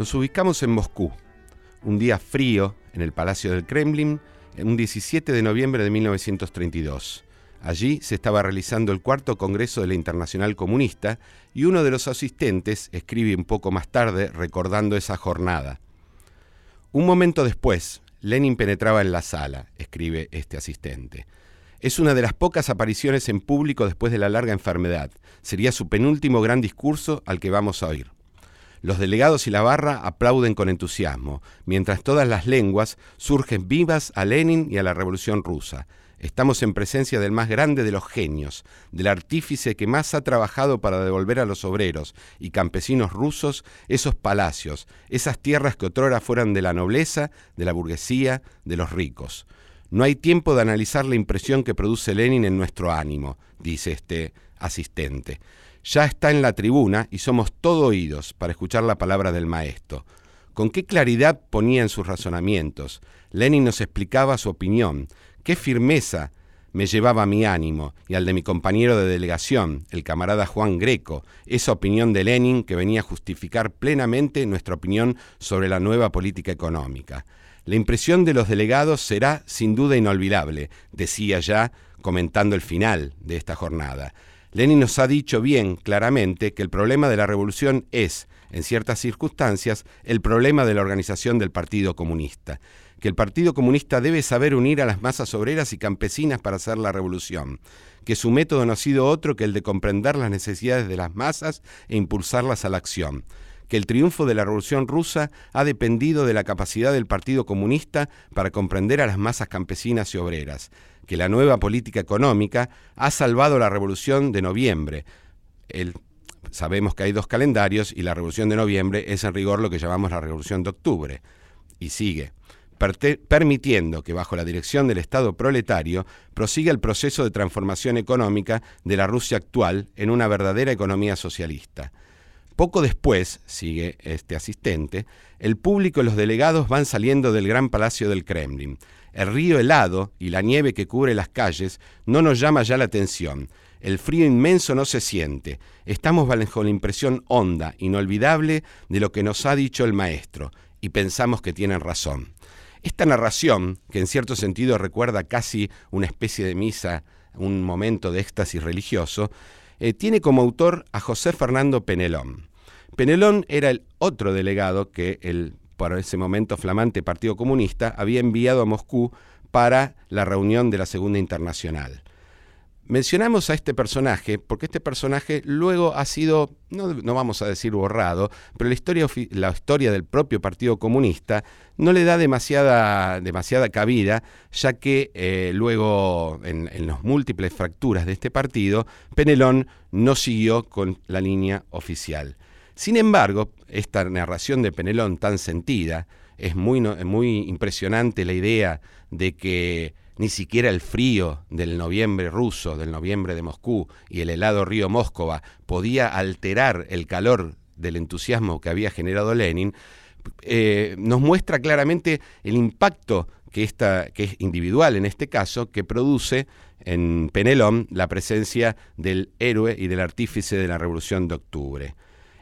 Nos ubicamos en Moscú, un día frío en el Palacio del Kremlin, un 17 de noviembre de 1932. Allí se estaba realizando el cuarto Congreso de la Internacional Comunista y uno de los asistentes escribe un poco más tarde recordando esa jornada. Un momento después, Lenin penetraba en la sala, escribe este asistente. Es una de las pocas apariciones en público después de la larga enfermedad. Sería su penúltimo gran discurso al que vamos a oír. Los delegados y la barra aplauden con entusiasmo, mientras todas las lenguas surgen vivas a Lenin y a la Revolución rusa. Estamos en presencia del más grande de los genios, del artífice que más ha trabajado para devolver a los obreros y campesinos rusos esos palacios, esas tierras que otrora fueran de la nobleza, de la burguesía, de los ricos. No hay tiempo de analizar la impresión que produce Lenin en nuestro ánimo, dice este asistente. Ya está en la tribuna y somos todo oídos para escuchar la palabra del maestro. Con qué claridad ponía en sus razonamientos. Lenin nos explicaba su opinión. Qué firmeza me llevaba mi ánimo y al de mi compañero de delegación, el camarada Juan Greco, esa opinión de Lenin que venía a justificar plenamente nuestra opinión sobre la nueva política económica. La impresión de los delegados será sin duda inolvidable, decía ya comentando el final de esta jornada. Lenin nos ha dicho bien claramente que el problema de la revolución es, en ciertas circunstancias, el problema de la organización del Partido Comunista, que el Partido Comunista debe saber unir a las masas obreras y campesinas para hacer la revolución, que su método no ha sido otro que el de comprender las necesidades de las masas e impulsarlas a la acción, que el triunfo de la Revolución rusa ha dependido de la capacidad del Partido Comunista para comprender a las masas campesinas y obreras, que la nueva política económica ha salvado la Revolución de noviembre. sabemos que hay dos calendarios y la Revolución de noviembre es en rigor lo que llamamos la Revolución de octubre. Y sigue permitiendo que bajo la dirección del Estado proletario prosiga el proceso de transformación económica de la Rusia actual en una verdadera economía socialista. Poco después, sigue este asistente, el público y los delegados van saliendo del gran palacio del Kremlin. El río helado y la nieve que cubre las calles no nos llama ya la atención. El frío inmenso no se siente. Estamos bajo la impresión honda, inolvidable, de lo que nos ha dicho el maestro, y pensamos que tienen razón. Esta narración, que en cierto sentido recuerda casi una especie de misa, un momento de éxtasis religioso, eh, tiene como autor a José Fernando Penelón. Penelón era el otro delegado que el, por ese momento, flamante Partido Comunista había enviado a Moscú para la reunión de la Segunda Internacional. Mencionamos a este personaje porque este personaje luego ha sido, no, vamos a decir borrado, pero la historia, la historia del propio Partido Comunista no le da demasiada, demasiada cabida, ya que eh, luego en, en las múltiples fracturas de este partido, Penelón no siguió con la línea oficial. Sin embargo, esta narración de Penelón tan sentida, es muy, muy impresionante la idea de que ni siquiera el frío del noviembre ruso, del noviembre de Moscú y el helado río Móscova podía alterar el calor del entusiasmo que había generado Lenin, eh, nos muestra claramente el impacto que, esta, que es individual en este caso, que produce en Penelón la presencia del héroe y del artífice de la Revolución de Octubre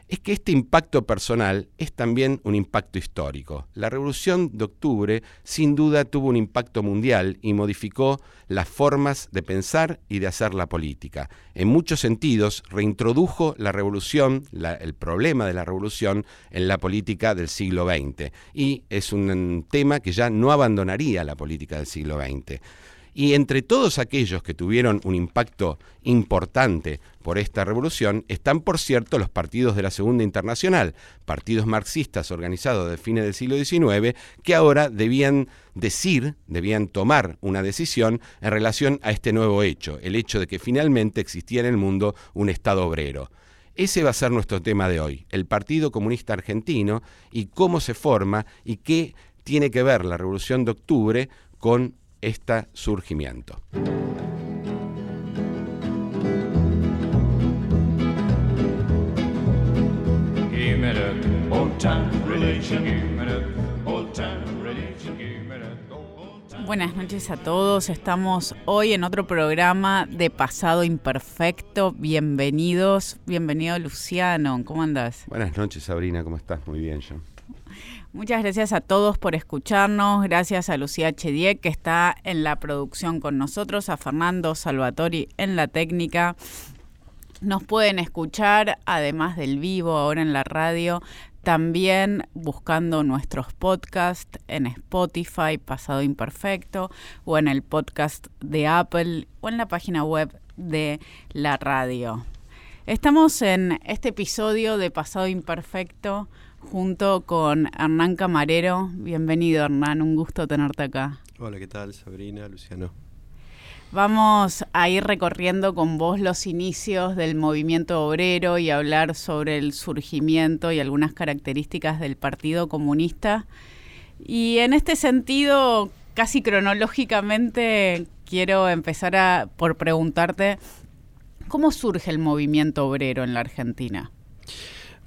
es que este impacto personal es también un impacto histórico. La Revolución de Octubre sin duda tuvo un impacto mundial y modificó las formas de pensar y de hacer la política. En muchos sentidos reintrodujo la revolución, el problema de la revolución en la política del siglo XX y es un tema que ya no abandonaría la política del siglo XX. Y entre todos aquellos que tuvieron un impacto importante por esta revolución están, por cierto, los partidos de la Segunda Internacional, partidos marxistas organizados de fines del siglo XIX, que ahora debían decir, debían tomar una decisión en relación a este nuevo hecho, el hecho de que finalmente existía en el mundo un Estado obrero. Ese va a ser nuestro tema de hoy, el Partido Comunista Argentino y cómo se forma y qué tiene que ver la Revolución de Octubre con este surgimiento. Buenas noches a todos. Estamos hoy en otro programa de Pasado Imperfecto. Bienvenidos. Bienvenido Luciano. ¿Cómo andas? Buenas noches Sabrina. ¿Cómo estás? Muy bien yo. Muchas gracias a todos por escucharnos, gracias a Lucía Chediek que está en la producción con nosotros, a Fernando Salvatori en la técnica. Nos pueden escuchar, además del vivo, ahora en la radio, también buscando nuestros podcasts en Spotify, Pasado Imperfecto, o en el podcast de Apple, o en la página web de la radio. Estamos en este episodio de Pasado Imperfecto junto con Hernán Camarero. Bienvenido Hernán, un gusto tenerte acá. Hola, ¿qué tal Sabrina, Luciano? Vamos a ir recorriendo con vos los inicios del movimiento obrero y hablar sobre el surgimiento y algunas características del Partido Comunista. Y en este sentido, casi cronológicamente, quiero empezar a, por preguntarte, ¿cómo surge el movimiento obrero en la Argentina?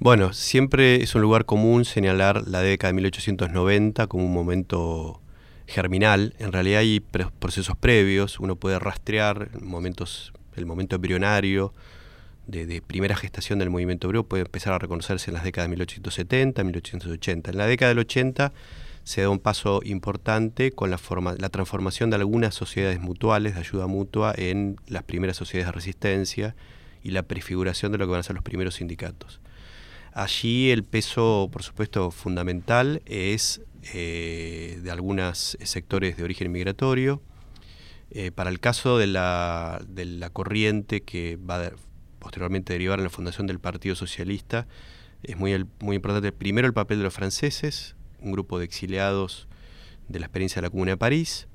Bueno, siempre es un lugar común señalar la década de 1890 como un momento germinal. En realidad hay procesos previos, uno puede rastrear momentos, el momento embrionario de, primera gestación del movimiento obrero, puede empezar a reconocerse en las décadas de 1870, 1880. En la década del 80 se da un paso importante con la, forma, la transformación de algunas sociedades mutuales de ayuda mutua en las primeras sociedades de resistencia y la prefiguración de lo que van a ser los primeros sindicatos. Allí el peso, por supuesto, fundamental es eh, de algunos sectores de origen migratorio. Eh, para el caso de la, de la corriente que va a posteriormente derivar en la fundación del Partido Socialista, es muy, muy importante primero el papel de los franceses, un grupo de exiliados de la experiencia de la Comuna de París,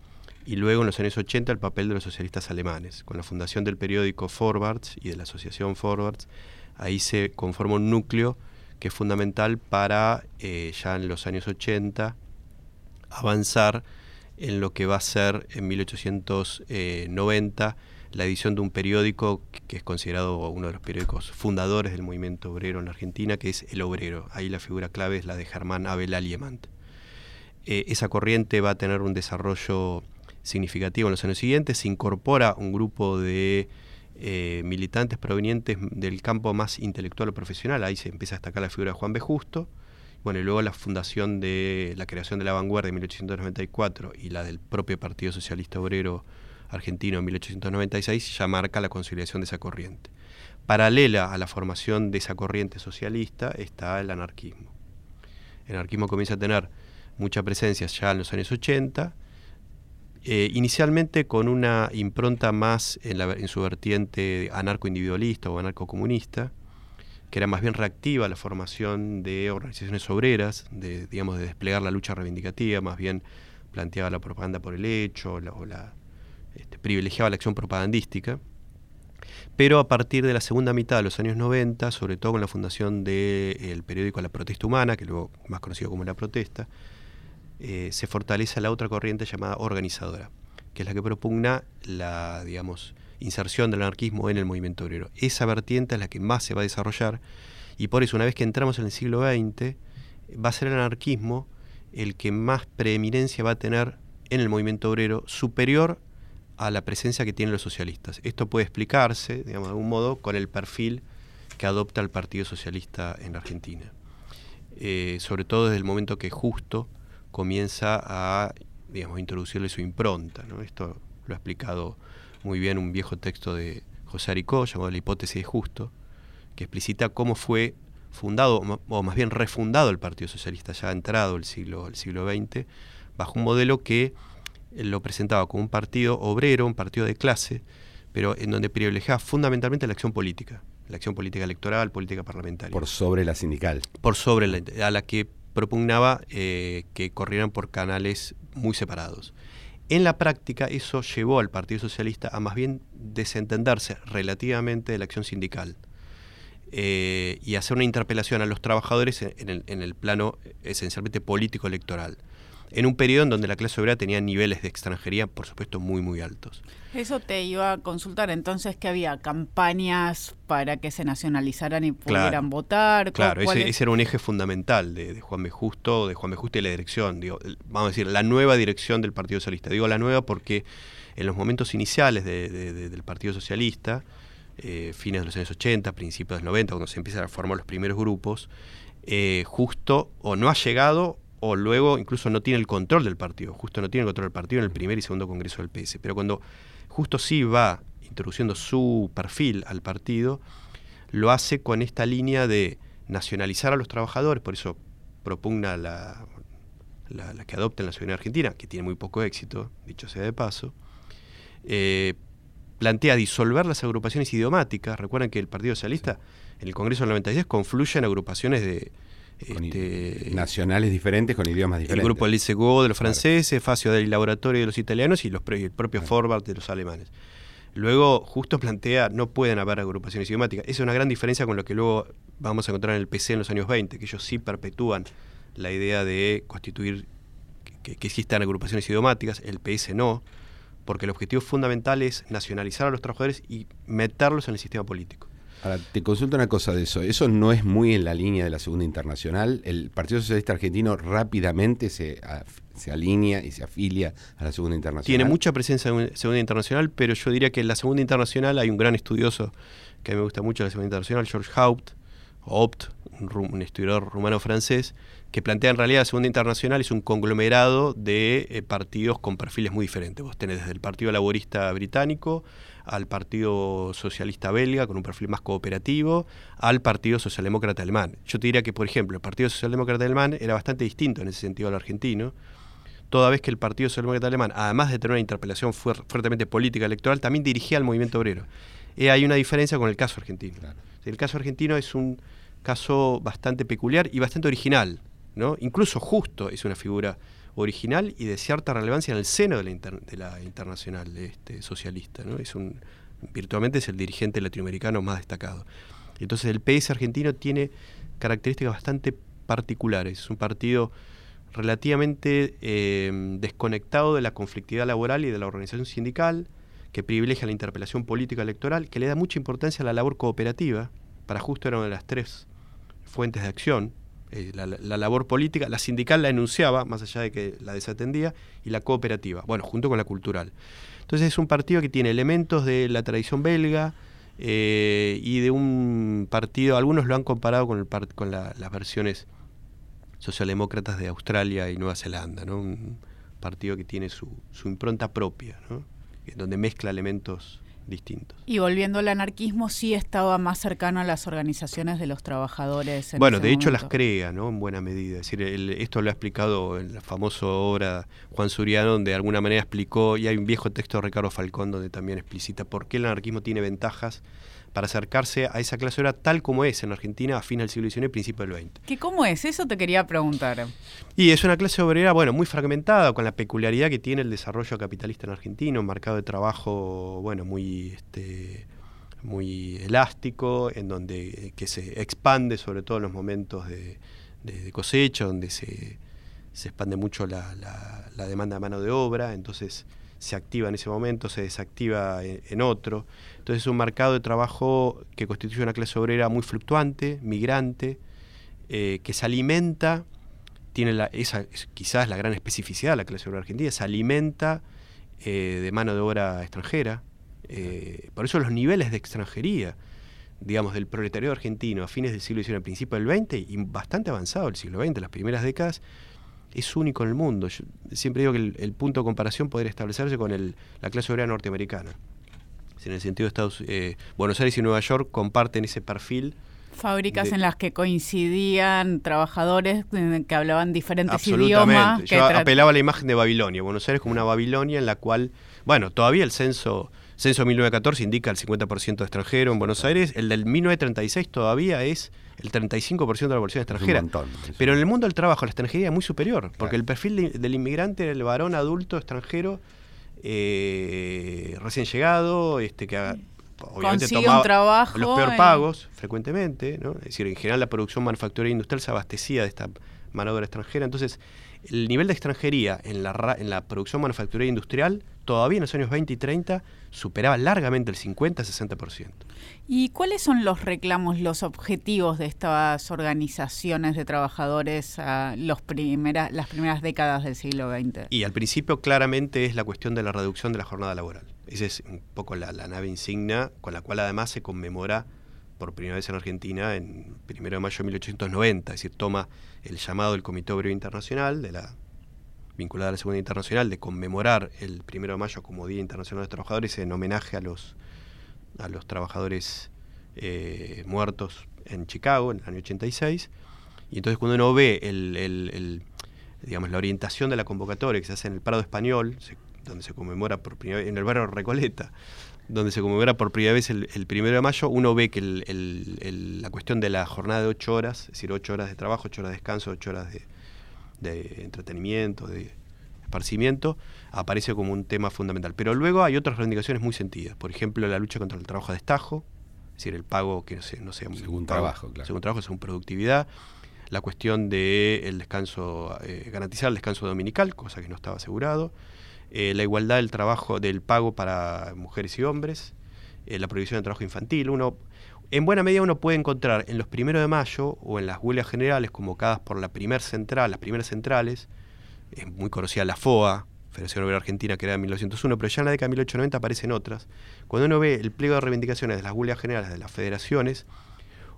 y luego en los años 80 el papel de los socialistas alemanes. Con la fundación del periódico Forwards y de la asociación Forwards, ahí se conforma un núcleo que es fundamental para eh, ya en los años 80 avanzar en lo que va a ser en 1890 la edición de un periódico que es considerado uno de los periódicos fundadores del movimiento obrero en la Argentina, que es El Obrero. Ahí la figura clave es la de Germán Abel Aliemant. Eh, esa corriente va a tener un desarrollo significativo en los años siguientes. Se incorpora un grupo de eh, militantes provenientes del campo más intelectual o profesional. Ahí se empieza a destacar la figura de Juan B. Justo. Bueno, y luego la fundación de la creación de la vanguardia en 1894 y la del propio Partido Socialista Obrero Argentino en 1896 ya marca la consolidación de esa corriente. Paralela a la formación de esa corriente socialista está el anarquismo. El anarquismo comienza a tener mucha presencia ya en los años 80 eh, inicialmente con una impronta más en, su vertiente anarco-individualista o anarco-comunista, que era más bien reactiva la formación de organizaciones obreras, de, digamos, de desplegar la lucha reivindicativa, más bien planteaba la propaganda por el hecho, o la, este, privilegiaba la acción propagandística. Pero a partir de la segunda mitad de los años 90, sobre todo con la fundación del periódico La Protesta Humana, que luego más conocido como La Protesta, eh, se fortalece la otra corriente llamada organizadora, que es la que propugna la, digamos, inserción del anarquismo en el movimiento obrero. Esa vertiente es la que más se va a desarrollar y por eso una vez que entramos en el siglo XX, va a ser el anarquismo el que más preeminencia va a tener en el movimiento obrero superior a la presencia que tienen los socialistas. Esto puede explicarse, digamos, de algún modo, con el perfil que adopta el Partido Socialista en Argentina. Eh, sobre todo desde el momento que justo comienza a digamos, introducirle su impronta. ¿no? Esto lo ha explicado muy bien un viejo texto de José Aricó llamado La hipótesis de justo, que explicita cómo fue fundado, o más bien refundado el Partido Socialista, ya entrado el siglo, el siglo XX, bajo un modelo que lo presentaba como un partido obrero, un partido de clase, pero en donde privilegiaba fundamentalmente la acción política, la acción política electoral, política parlamentaria. Por sobre la sindical. Por sobre la, a la que propugnaba eh, que corrieran por canales muy separados. En la práctica eso llevó al Partido Socialista a más bien desentenderse relativamente de la acción sindical eh, y hacer una interpelación a los trabajadores en el plano esencialmente político electoral en un periodo en donde la clase obrera tenía niveles de extranjería, por supuesto, muy, muy altos. Eso te iba a consultar, entonces, que había campañas para que se nacionalizaran y pudieran votar. Claro, ese, era un eje fundamental de, Juan B. Justo, de Juan B. Justo y la dirección, digo, vamos a decir, la nueva dirección del Partido Socialista. Digo la nueva porque en los momentos iniciales del Partido Socialista, eh, fines de los años 80, principios de los 90, cuando se empiezan a formar los primeros grupos, eh, justo o no ha llegado o luego incluso no tiene el control del partido, justo no tiene el control del partido en el primer y segundo congreso del PS. Pero cuando justo sí va introduciendo su perfil al partido, lo hace con esta línea de nacionalizar a los trabajadores, por eso propugna la, la, que adopten la ciudadanía argentina, que tiene muy poco éxito, dicho sea de paso, eh, plantea disolver las agrupaciones idiomáticas. Recuerden que el Partido Socialista en el Congreso del 96 confluye en agrupaciones de... Este, nacionales diferentes con idiomas diferentes. El grupo del Go de los franceses, Facio del Laboratorio de los italianos y, los, el propio Forward de los alemanes. Luego, justo plantea, no pueden haber agrupaciones idiomáticas. Esa es una gran diferencia con lo que luego vamos a encontrar en el PC en los años 20, que ellos sí perpetúan la idea de constituir, que, existan agrupaciones idiomáticas, el PS no, porque el objetivo fundamental es nacionalizar a los trabajadores y meterlos en el sistema político. Ahora, te consulto una cosa de eso. Eso no es muy en la línea de la Segunda Internacional. El Partido Socialista Argentino rápidamente se, se alinea y se afilia a la Segunda Internacional. Tiene mucha presencia en la Segunda Internacional, pero yo diría que en la Segunda Internacional hay un gran estudioso que a mí me gusta mucho de la Segunda Internacional, George Haupt, Opt, un, historiador rumano-francés, que plantea en realidad la Segunda Internacional es un conglomerado de eh, partidos con perfiles muy diferentes. Vos tenés desde el Partido Laborista Británico al Partido Socialista Belga con un perfil más cooperativo, al Partido Socialdemócrata Alemán. Yo te diría que, por ejemplo, el Partido Socialdemócrata Alemán era bastante distinto en ese sentido al argentino, toda vez que el Partido Socialdemócrata Alemán, además de tener una interpelación fuertemente política electoral, también dirigía al movimiento obrero. Y hay una diferencia con el caso argentino. El caso argentino es un caso bastante peculiar y bastante original. Incluso Justo es una figura original y de cierta relevancia en el seno de la, internacional este, socialista, Es un, virtualmente es el dirigente latinoamericano más destacado. Entonces el PS argentino tiene características bastante particulares. Es un partido relativamente eh, desconectado de la conflictividad laboral y de la organización sindical, que privilegia la interpelación política electoral, que le da mucha importancia a la labor cooperativa. Para justo era una de las tres fuentes de acción eh, la, labor política, la sindical la enunciaba, más allá de que la desatendía, y la cooperativa, bueno, junto con la cultural. Entonces es un partido que tiene elementos de la tradición belga eh, y de un partido, algunos lo han comparado con, el con las versiones socialdemócratas de Australia y Nueva Zelanda, ¿no? un partido que tiene su, su impronta propia, ¿no? donde mezcla elementos distintos. Y volviendo al anarquismo, sí estaba más cercano a las organizaciones de los trabajadores. bueno, de hecho las crea, ¿no? En buena medida. Es decir, esto lo ha explicado en la famosa obra Juan Suriano, donde de alguna manera explicó, y hay un viejo texto de Ricardo Falcón donde también explicita por qué el anarquismo tiene ventajas para acercarse a esa clase obrera tal como es en Argentina a fines del siglo XIX y principio del XX. ¿Qué cómo es? Eso te quería preguntar. Y es una clase obrera, bueno, muy fragmentada, con la peculiaridad que tiene el desarrollo capitalista en Argentina, un mercado de trabajo, bueno, muy, este, muy elástico, en donde eh, que se expande sobre todo en los momentos de, cosecha, donde se, expande mucho la, la demanda de mano de obra, entonces se activa en ese momento, se desactiva en, otro. Entonces es un mercado de trabajo que constituye una clase obrera muy fluctuante, migrante, eh, que se alimenta, tiene la, esa quizás la gran especificidad de la clase obrera argentina, se alimenta eh, de mano de obra extranjera. Eh, por eso los niveles de extranjería, digamos, del proletariado argentino a fines del siglo XIX, principio del XX y bastante avanzado del siglo XX, las primeras décadas, es único en el mundo. Yo siempre digo que el, punto de comparación podría establecerse con el, la clase obrera norteamericana. En el sentido de Estados eh, Buenos Aires y Nueva York comparten ese perfil. Fábricas en las que coincidían trabajadores que hablaban diferentes idiomas. Yo apelaba a la imagen de Babilonia. Buenos Aires como una Babilonia en la cual, bueno, todavía el censo censo 1914 indica el 50% de extranjero en Buenos Aires, el del 1936 todavía es el 35% de la población extranjera. Pero en el mundo del trabajo la extranjería es muy superior, porque el perfil del inmigrante era el varón adulto extranjero eh, recién llegado, este que obviamente tomaba trabajo, los peor pagos frecuentemente, ¿no? es decir, en general la producción manufacturera industrial se abastecía de esta mano de obra extranjera, entonces el nivel de extranjería en la, en la producción manufacturera industrial todavía en los años 20 y 30 superaba largamente el 50-60%. ¿Y cuáles son los reclamos, los objetivos de estas organizaciones de trabajadores a los primera, las primeras décadas del siglo XX? Y al principio claramente es la cuestión de la reducción de la jornada laboral. Esa es un poco la, nave insignia con la cual además se conmemora por primera vez en Argentina en 1 de mayo de 1890, es decir, toma el llamado del Comité Obrero Internacional, de la, vinculada a la Segunda Internacional, de conmemorar el 1 de mayo como Día Internacional de los Trabajadores en homenaje a los, a los trabajadores eh, muertos en Chicago en el año 86. Y entonces cuando uno ve el, digamos, la orientación de la convocatoria que se hace en el Prado Español, donde se conmemora por primera vez, en el barrio Recoleta, donde se conmemora por primera vez el, primero de mayo, uno ve que la cuestión de la jornada de ocho horas, es decir, ocho horas de trabajo, ocho horas de descanso, ocho horas de, entretenimiento, de esparcimiento, aparece como un tema fundamental. Pero luego hay otras reivindicaciones muy sentidas. Por ejemplo, la lucha contra el trabajo de destajo, es decir, el pago que no sea, no sea según trabajo, claro. según trabajo, según productividad. La cuestión del el descanso, eh, garantizar el descanso dominical, cosa que no estaba asegurado eh, la igualdad del trabajo, del pago para mujeres y hombres, eh, la prohibición del trabajo infantil. Uno, en buena medida uno puede encontrar en los primeros de mayo o en las huelgas generales convocadas por la primer central, las primeras centrales, es muy conocida la FOA, Federación Obrera Argentina, que era de 1901, pero ya en la década de 1890 aparecen otras. Cuando uno ve el pliego de reivindicaciones de las huelgas generales de las federaciones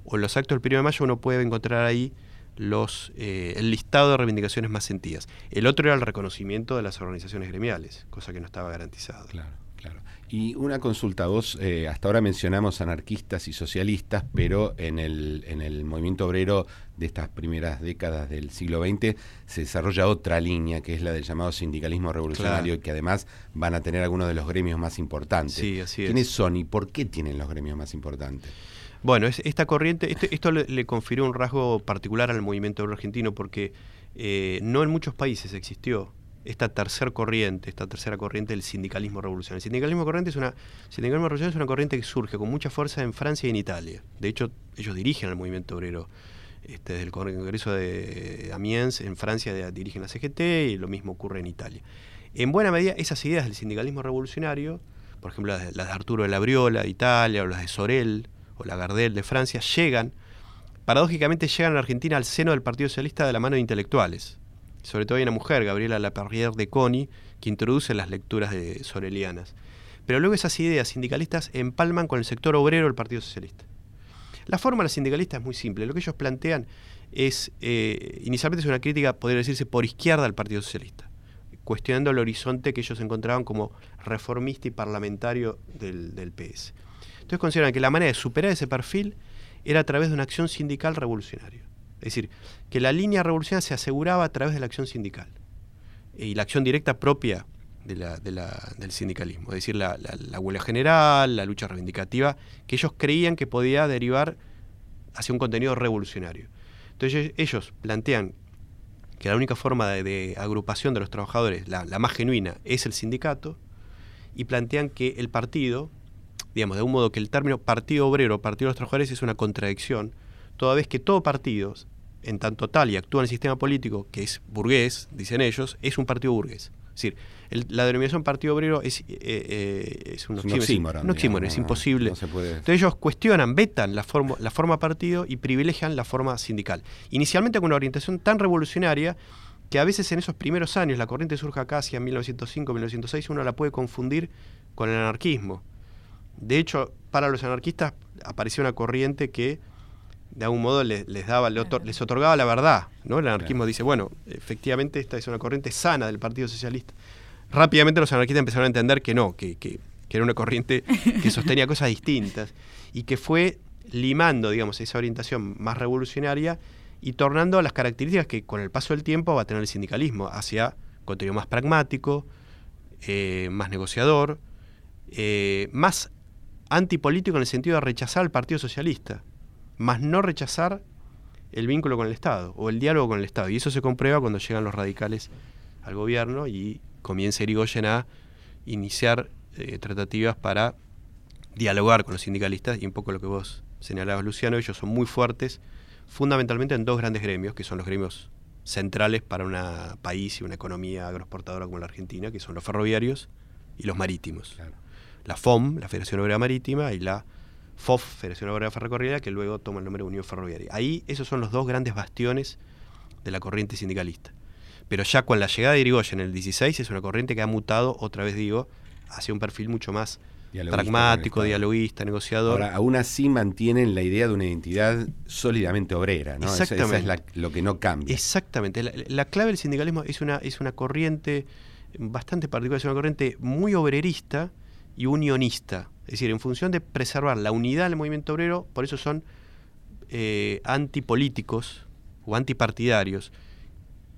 o los actos del 1 de mayo, uno puede encontrar ahí los, eh, el listado de reivindicaciones más sentidas. El otro era el reconocimiento de las organizaciones gremiales, cosa que no estaba garantizado. Claro, claro. Y una consulta, vos eh, hasta ahora mencionamos anarquistas y socialistas, pero en el, en el movimiento obrero de estas primeras décadas del siglo XX se desarrolla otra línea, que es la del llamado sindicalismo revolucionario, que además van a tener algunos de los gremios más importantes. Sí, así ¿Quiénes son y por qué tienen los gremios más importantes? Bueno, esta corriente, este, esto le, confirió un rasgo particular al movimiento argentino porque eh, no en muchos países existió esta tercera corriente, esta tercera corriente del sindicalismo revolucionario. El sindicalismo, corriente es una, sindicalismo revolucionario es una corriente que surge con mucha fuerza en Francia y en Italia. De hecho, ellos dirigen al movimiento obrero. Este, desde el Congreso de Amiens en Francia dirigen la CGT y lo mismo ocurre en Italia. En buena medida, esas ideas del sindicalismo revolucionario, por ejemplo las de, Arturo de la Briola de Italia o las de Sorel, o la Gardel de Francia, llegan, paradójicamente llegan a Argentina al seno del Partido Socialista de la mano de intelectuales. Sobre todo hay una mujer, Gabriela Laperrière de Coni, que introduce las lecturas de sorelianas. Pero luego esas ideas sindicalistas empalman con el sector obrero del Partido Socialista. La forma de es muy simple. Lo que ellos plantean es, eh, inicialmente es una crítica, podría decirse, por izquierda al Partido Socialista, cuestionando el horizonte que ellos encontraban como reformista y parlamentario del, del PS. Entonces consideran que la manera de superar ese perfil era a través de una acción sindical revolucionaria. Es decir, que la línea revolucionaria se aseguraba a través de la acción sindical y la acción directa propia del sindicalismo, es decir, la, huelga general, la lucha reivindicativa, que ellos creían que podía derivar hacia un contenido revolucionario. Entonces ellos plantean que la única forma de, agrupación de los trabajadores, la, más genuina, es el sindicato, y plantean que el partido, digamos, de un modo que el término partido obrero, partido de los trabajadores es una contradicción, toda vez que todo partido, en tanto tal y actúa en el sistema político que es burgués, dicen ellos, es un partido burgués. Es decir, la denominación partido obrero es, eh, eh, es un oxímoron. es, imposible. Entonces ellos cuestionan, vetan la, forma, la forma partido y privilegian la forma sindical. Inicialmente con una orientación tan revolucionaria que a veces en esos primeros años, la corriente surge acá hacia 1905, 1906, uno la puede confundir con el anarquismo. De hecho, para los anarquistas apareció una corriente que de algún modo les, daba, les otorgaba la verdad. ¿no? El anarquismo dice, bueno, efectivamente esta es una corriente sana del Partido Socialista. Rápidamente los anarquistas empezaron a entender que no, que, que, era una corriente que sostenía cosas distintas y que fue limando, digamos, esa orientación más revolucionaria y tornando las características que con el paso del tiempo va a tener el sindicalismo hacia contenido más pragmático, eh, más negociador, eh, más antipolítico en el sentido de rechazar al Partido Socialista, más no rechazar el vínculo con el Estado o el diálogo con el Estado. Y eso se comprueba cuando llegan los radicales al gobierno y comienza Irigoyen a iniciar eh, tratativas para dialogar con los sindicalistas y un poco lo que vos señalabas, Luciano, ellos son muy fuertes, fundamentalmente en dos grandes gremios, que son los gremios centrales para un país y una economía agroexportadora como la Argentina, que son los ferroviarios y los marítimos la FOM, la Federación Obrera Marítima, y la FOF, Federación Obrera Ferrocarrilera, que luego toma el nombre de Unión Ferroviaria. Ahí esos son los dos grandes bastiones de la corriente sindicalista. Pero ya con la llegada de Irigoyen en el 16 es una corriente que ha mutado, otra vez digo, hacia un perfil mucho más pragmático, dialoguista, negociador. Ahora, aún así mantienen la idea de una identidad sólidamente obrera, ¿no? Exactamente. Esa, es lo que no cambia. Exactamente. La, clave del sindicalismo es una, es una corriente bastante particular, es una corriente muy obrerista y unionista. Es decir, en función de preservar la unidad del movimiento obrero, por eso son eh, antipolíticos o antipartidarios.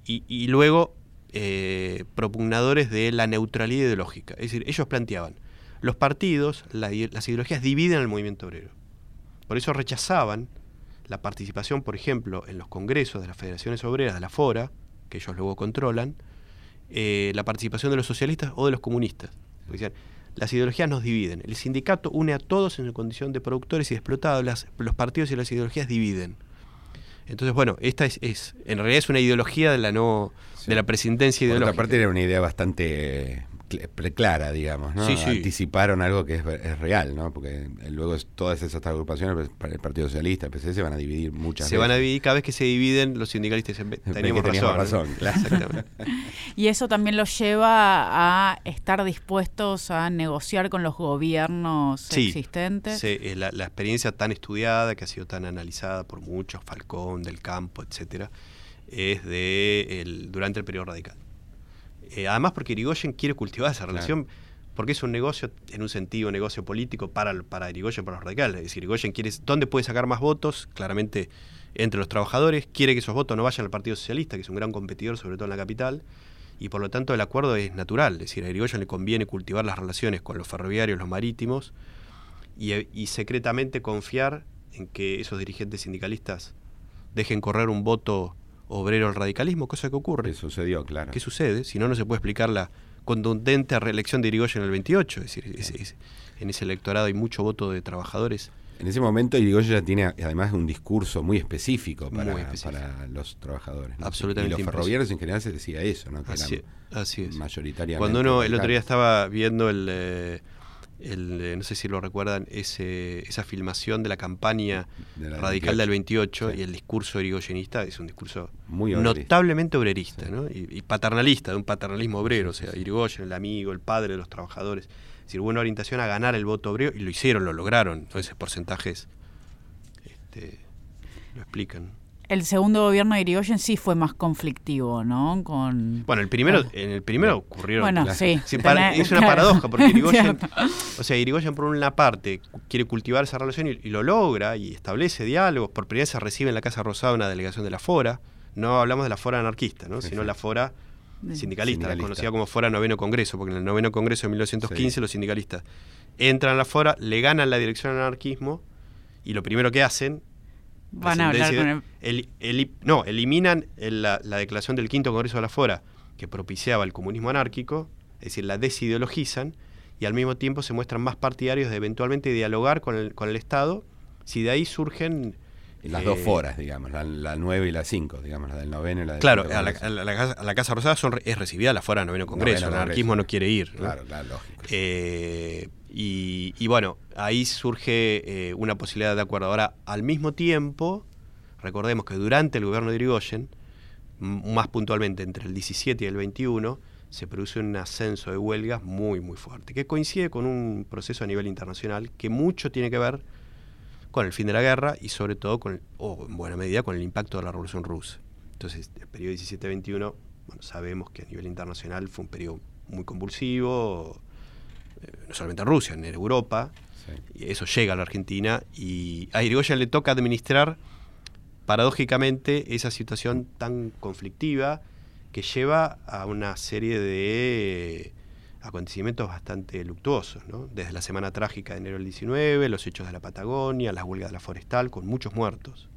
Y, luego eh, propugnadores de la neutralidad ideológica. Es decir, ellos planteaban los partidos, las ideologías dividen al movimiento obrero. Por eso rechazaban la participación, por ejemplo, en los congresos de las federaciones obreras de la FORA, que ellos luego controlan, eh, la participación de los socialistas o de los comunistas. decían, las ideologías nos dividen. El sindicato une a todos en su condición de productores y explotados. los partidos y las ideologías dividen. Entonces, bueno, esta es, es, en realidad es una ideología de la no de la presidencia ideológica. Por otra parte era una idea bastante clara, digamos, ¿no? Anticiparon algo que es, real, ¿no? Porque luego todas esas agrupaciones, el Partido Socialista, el PCC, se van a dividir muchas se van a dividir, cada vez que se dividen, los sindicalistas dicen, teníamos razón. y eso también los lleva a estar dispuestos a negociar con los gobiernos existentes. Sí, la, la experiencia tan estudiada, que ha sido tan analizada por muchos, Falcón, del campo, etcétera, es de el, durante el periodo radical. Eh, además porque Irigoyen quiere cultivar esa relación, porque es un negocio, en un sentido, un negocio político para, para Irigoyen, para los radicales. Es decir, Irigoyen quiere, ¿dónde puede sacar más votos? Claramente entre los trabajadores, quiere que esos votos no vayan al Partido Socialista, que es un gran competidor, sobre todo en la capital, y por lo tanto el acuerdo es natural. Es decir, a Irigoyen le conviene cultivar las relaciones con los ferroviarios, los marítimos, y, y secretamente confiar en que esos dirigentes sindicalistas dejen correr un voto obrero al radicalismo, cosa que ocurre. Que sucedió, claro. ¿Qué sucede? Si no, no se puede explicar la contundente reelección de Irigoyen en el 28. Es decir, en ese electorado hay mucho voto de trabajadores. En ese momento Irigoyen ya tiene además un discurso muy específico para, para los trabajadores. Absolutamente. Y los ferroviarios en general se decía eso, ¿no? Que así, así es. Mayoritariamente. Cuando uno el otro día estaba viendo el... Eh, el, no sé si lo recuerdan, ese, esa filmación de la campaña radical del 28 y el discurso irigoyenista es un discurso notablemente obrerista ¿no? y, paternalista, de un paternalismo obrero, o sea, Irigoyen, el amigo, el padre de los trabajadores. Es decir, hubo una orientación a ganar el voto obrero y lo hicieron, lo lograron. Entonces, porcentajes este, lo explican el segundo gobierno de Irigoyen sí fue más conflictivo, ¿no? Con bueno, el primero, en el primero ocurrieron. Bueno, sí. es una paradoja porque Irigoyen, o sea, Irigoyen por una parte quiere cultivar esa relación y, lo logra y establece diálogos. Por primera vez se recibe en la Casa Rosada una delegación de la Fora. No hablamos de la Fora anarquista, ¿no? sino la Fora sindicalista, conocida como Fora Noveno Congreso, porque en el Noveno Congreso de 1915 los sindicalistas entran a la Fora, le ganan la dirección al anarquismo y lo primero que hacen Van a hablar con el... no, eliminan la, declaración del quinto Congreso de la Fora que propiciaba el comunismo anárquico, es decir, la desideologizan y al mismo tiempo se muestran más partidarios de eventualmente dialogar con el, con el Estado si de ahí surgen... Las dos eh, foras, digamos, la, la 9 y la 5, digamos, la del noveno y la del Claro, a la, Casa Rosada son, es recibida la fora del noveno Congreso, el anarquismo no quiere ir. Claro, claro, lógico. Eh, y, bueno, ahí surge eh, una posibilidad de acuerdo. Ahora, al mismo tiempo, recordemos que durante el gobierno de Irigoyen, más puntualmente entre el 17 y el 21, se produce un ascenso de huelgas muy, muy fuerte, que coincide con un proceso a nivel internacional que mucho tiene que ver con el fin de la guerra y sobre todo, con, o en buena medida, con el impacto de la Revolución Rusa. Entonces, el periodo 17-21, bueno, sabemos que a nivel internacional fue un periodo muy convulsivo, eh, no solamente en Rusia, en Europa, y eso llega a la Argentina, y a Irigoyen le toca administrar, paradójicamente, esa situación tan conflictiva que lleva a una serie de acontecimientos bastante luctuosos, ¿no? desde la Semana Trágica de enero del 19, los hechos de la Patagonia, las huelgas de la forestal, con muchos muertos.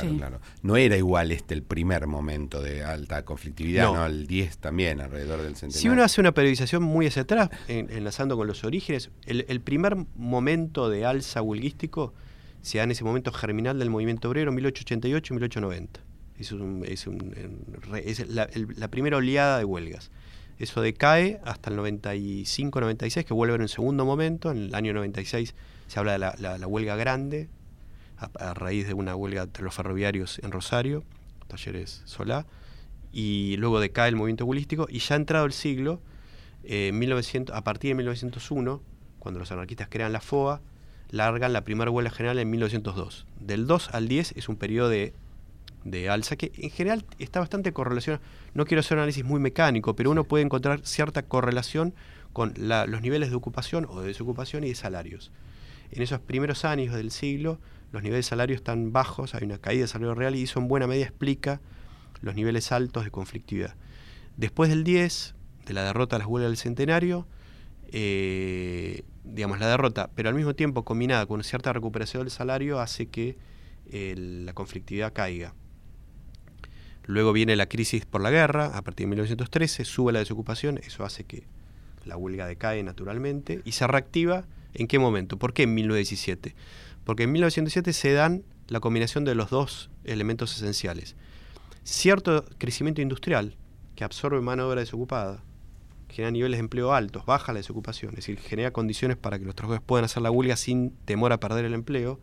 Claro, claro. No era igual este el primer momento de alta conflictividad, ¿no? El 10 también, alrededor del centenario. Si uno hace una periodización muy hacia atrás, enlazando con los orígenes, el, primer momento de alza huelguístico se da en ese momento germinal del movimiento obrero, 1888 y 1890. Es, es, la, primera oleada de huelgas. Eso decae hasta el 95-96, que vuelve en un segundo momento. En el año 96 se habla de la huelga grande, a, raíz de una huelga entre los ferroviarios en Rosario, talleres Solá, y luego decae el movimiento huelístico y ya ha entrado el siglo, eh, 1900, a partir de 1901, cuando los anarquistas crean la FOA, largan la primera huelga general en 1902. Del 2 al 10 es un periodo de, de alza que en general está bastante correlacionado. No quiero hacer un análisis muy mecánico, pero uno puede encontrar cierta correlación con los niveles de ocupación o de desocupación y de salarios. En esos primeros años del siglo, los niveles de salario están bajos, hay una caída de salario real y eso en buena medida explica los niveles altos de conflictividad. Después del 10, de la derrota de las huelgas del centenario, eh, digamos, la derrota, pero al mismo tiempo combinada con cierta recuperación del salario, hace que eh, la conflictividad caiga. Luego viene la crisis por la guerra, a partir de 1913, sube la desocupación, eso hace que la huelga decae naturalmente y se reactiva. ¿En qué momento? ¿Por qué en 1917? Porque en 1917 se dan la combinación de los dos elementos esenciales. Cierto crecimiento industrial que absorbe mano de obra desocupada, genera niveles de empleo altos, baja la desocupación, es decir, genera condiciones para que los trabajadores puedan hacer la huelga sin temor a perder el empleo,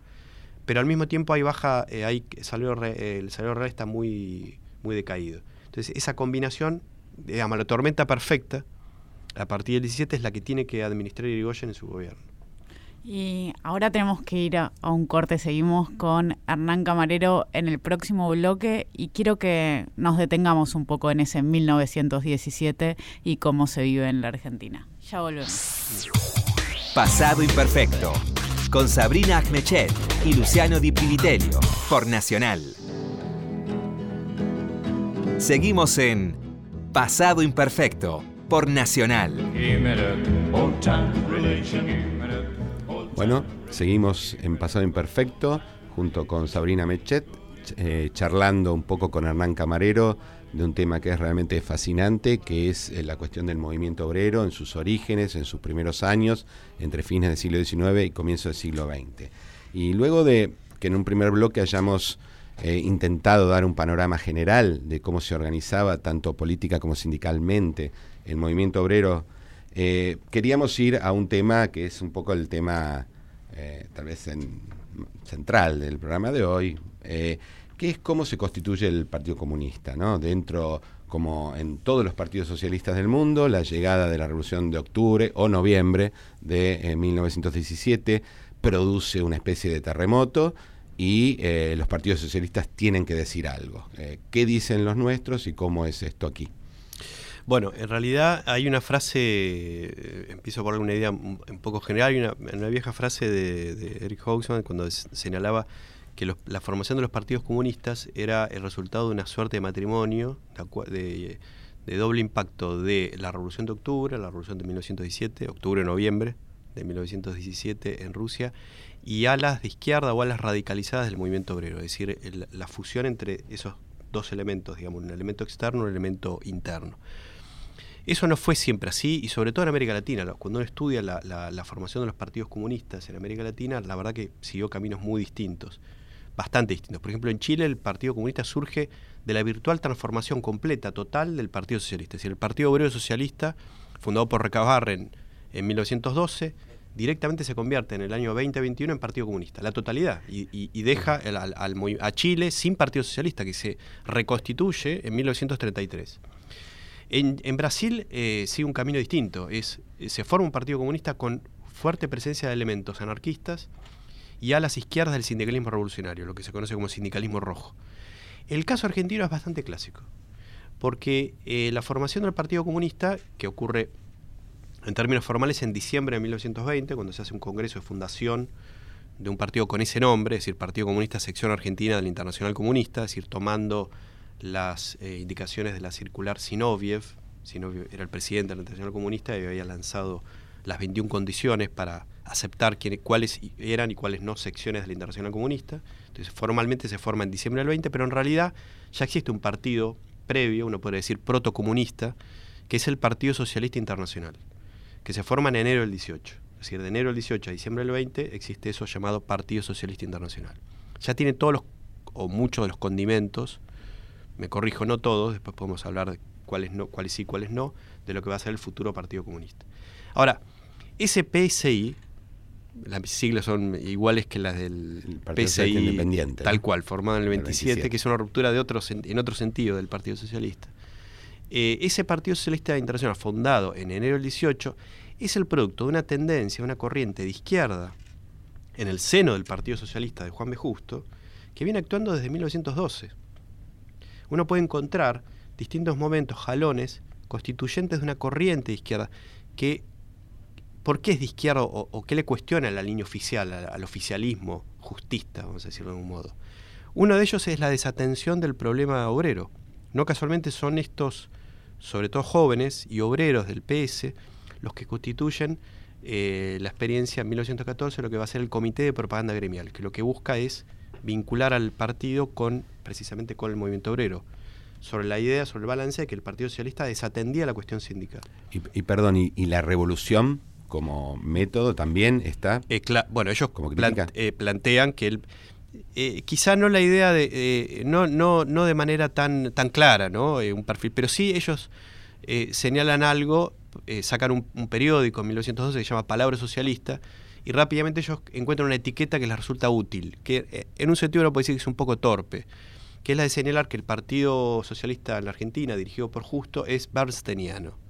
pero al mismo tiempo hay baja, eh, hay el salario real está muy, muy decaído. Entonces, esa combinación, digamos, la tormenta perfecta, a partir del 17 es la que tiene que administrar Irigoyen en su gobierno. Y ahora tenemos que ir a, un corte. Seguimos con Hernán Camarero en el próximo bloque y quiero que nos detengamos un poco en ese 1917 y cómo se vive en la Argentina. Ya volvemos. Pasado Imperfecto con Sabrina Agnechet y Luciano Di Privitelio por Nacional. Seguimos en Pasado Imperfecto por Nacional. Bueno, seguimos en Pasado Imperfecto junto con Sabrina Mechet, eh, charlando un poco con Hernán Camarero de un tema que es realmente fascinante, que es eh, la cuestión del movimiento obrero en sus orígenes, en sus primeros años, entre fines del siglo XIX y comienzo del siglo XX. Y luego de que en un primer bloque hayamos eh, intentado dar un panorama general de cómo se organizaba, tanto política como sindicalmente, el movimiento obrero eh, queríamos ir a un tema que es un poco el tema, eh, tal vez central del programa de hoy, eh, que es cómo se constituye el Partido Comunista, ¿no? Dentro, como en todos los partidos socialistas del mundo, la llegada de la Revolución de Octubre o Noviembre de 1917 produce una especie de terremoto y los partidos socialistas tienen que decir algo. ¿Qué dicen los nuestros y cómo es esto aquí? Bueno, en realidad hay una frase, eh, empiezo por una idea un, poco general, hay una, vieja frase de, Eric Hobsbawm cuando señalaba que la formación de los partidos comunistas era el resultado de una suerte de matrimonio de, doble impacto de la Revolución de Octubre, la Revolución de 1917, octubre-noviembre de 1917 en Rusia, y alas de izquierda o alas radicalizadas del movimiento obrero, es decir, la fusión entre esos dos elementos, digamos, un elemento externo y un elemento interno. Eso no fue siempre así, y sobre todo en América Latina. Cuando uno estudia la, formación de los partidos comunistas en América Latina, la verdad que siguió caminos muy distintos, bastante distintos. Por ejemplo, en Chile el Partido Comunista surge de la virtual transformación completa, total del Partido Socialista. Es decir, el Partido Obrero Socialista, fundado por Recabarren en 1912, directamente se convierte en el año 2021 en Partido Comunista, la totalidad, y, deja a Chile sin Partido Socialista, que se reconstituye en 1933. En, Brasil eh, sigue un camino distinto. Es, se forma un partido comunista con fuerte presencia de elementos anarquistas y a las izquierdas del sindicalismo revolucionario, lo que se conoce como sindicalismo rojo. El caso argentino es bastante clásico, porque eh, la formación del Partido Comunista, que ocurre en términos formales en diciembre de 1920, cuando se hace un congreso de fundación de un partido con ese nombre, es decir, Partido Comunista Sección Argentina del Internacional Comunista, es decir, tomando las eh, indicaciones de la circular Sinoviev. Sinoviev era el presidente de la Internacional Comunista y había lanzado las 21 condiciones para aceptar cuáles eran y cuáles no secciones de la Internacional Comunista. Entonces, formalmente se forma en diciembre del 20, pero en realidad ya existe un partido previo, uno puede decir protocomunista, que es el Partido Socialista Internacional, que se forma en enero del 18. Es decir, de enero del 18 a diciembre del 20 existe eso llamado Partido Socialista Internacional. Ya tiene todos los, o muchos de los condimentos me corrijo, no todos, después podemos hablar de cuáles, no, cuáles sí, cuáles no, de lo que va a ser el futuro Partido Comunista. Ahora, ese PSI, las siglas son iguales que las del PSI Independiente, tal cual, formado en el 27, que es una ruptura de otro, en otro sentido del Partido Socialista. Eh, ese Partido Socialista Internacional, fundado en enero del 18, es el producto de una tendencia, una corriente de izquierda en el seno del Partido Socialista de Juan B. Justo, que viene actuando desde 1912. Uno puede encontrar distintos momentos, jalones, constituyentes de una corriente de izquierda que ¿Por qué es de izquierda o, qué le cuestiona la línea oficial, al, oficialismo justista, vamos a decirlo de algún modo? Uno de ellos es la desatención del problema obrero. No casualmente son estos, sobre todo jóvenes y obreros del PS, los que constituyen eh, la experiencia en 1914, lo que va a ser el Comité de Propaganda Gremial, que lo que busca es vincular al partido con precisamente con el movimiento obrero sobre la idea, sobre el balance de que el Partido Socialista desatendía la cuestión sindical. Y, perdón, y, la revolución como método también está. Eh, bueno, ellos como eh, plantean que el, eh, quizá no la idea de no, no, no de manera tan, tan clara, ¿no? un perfil, pero sí ellos señalan algo, sacan un, periódico en 1912 que se llama Palabra Socialista y rápidamente ellos encuentran una etiqueta que les resulta útil, que en un sentido uno puede decir que es un poco torpe, que es la de señalar que el Partido Socialista en la Argentina, dirigido por Justo, es bernsteiniano.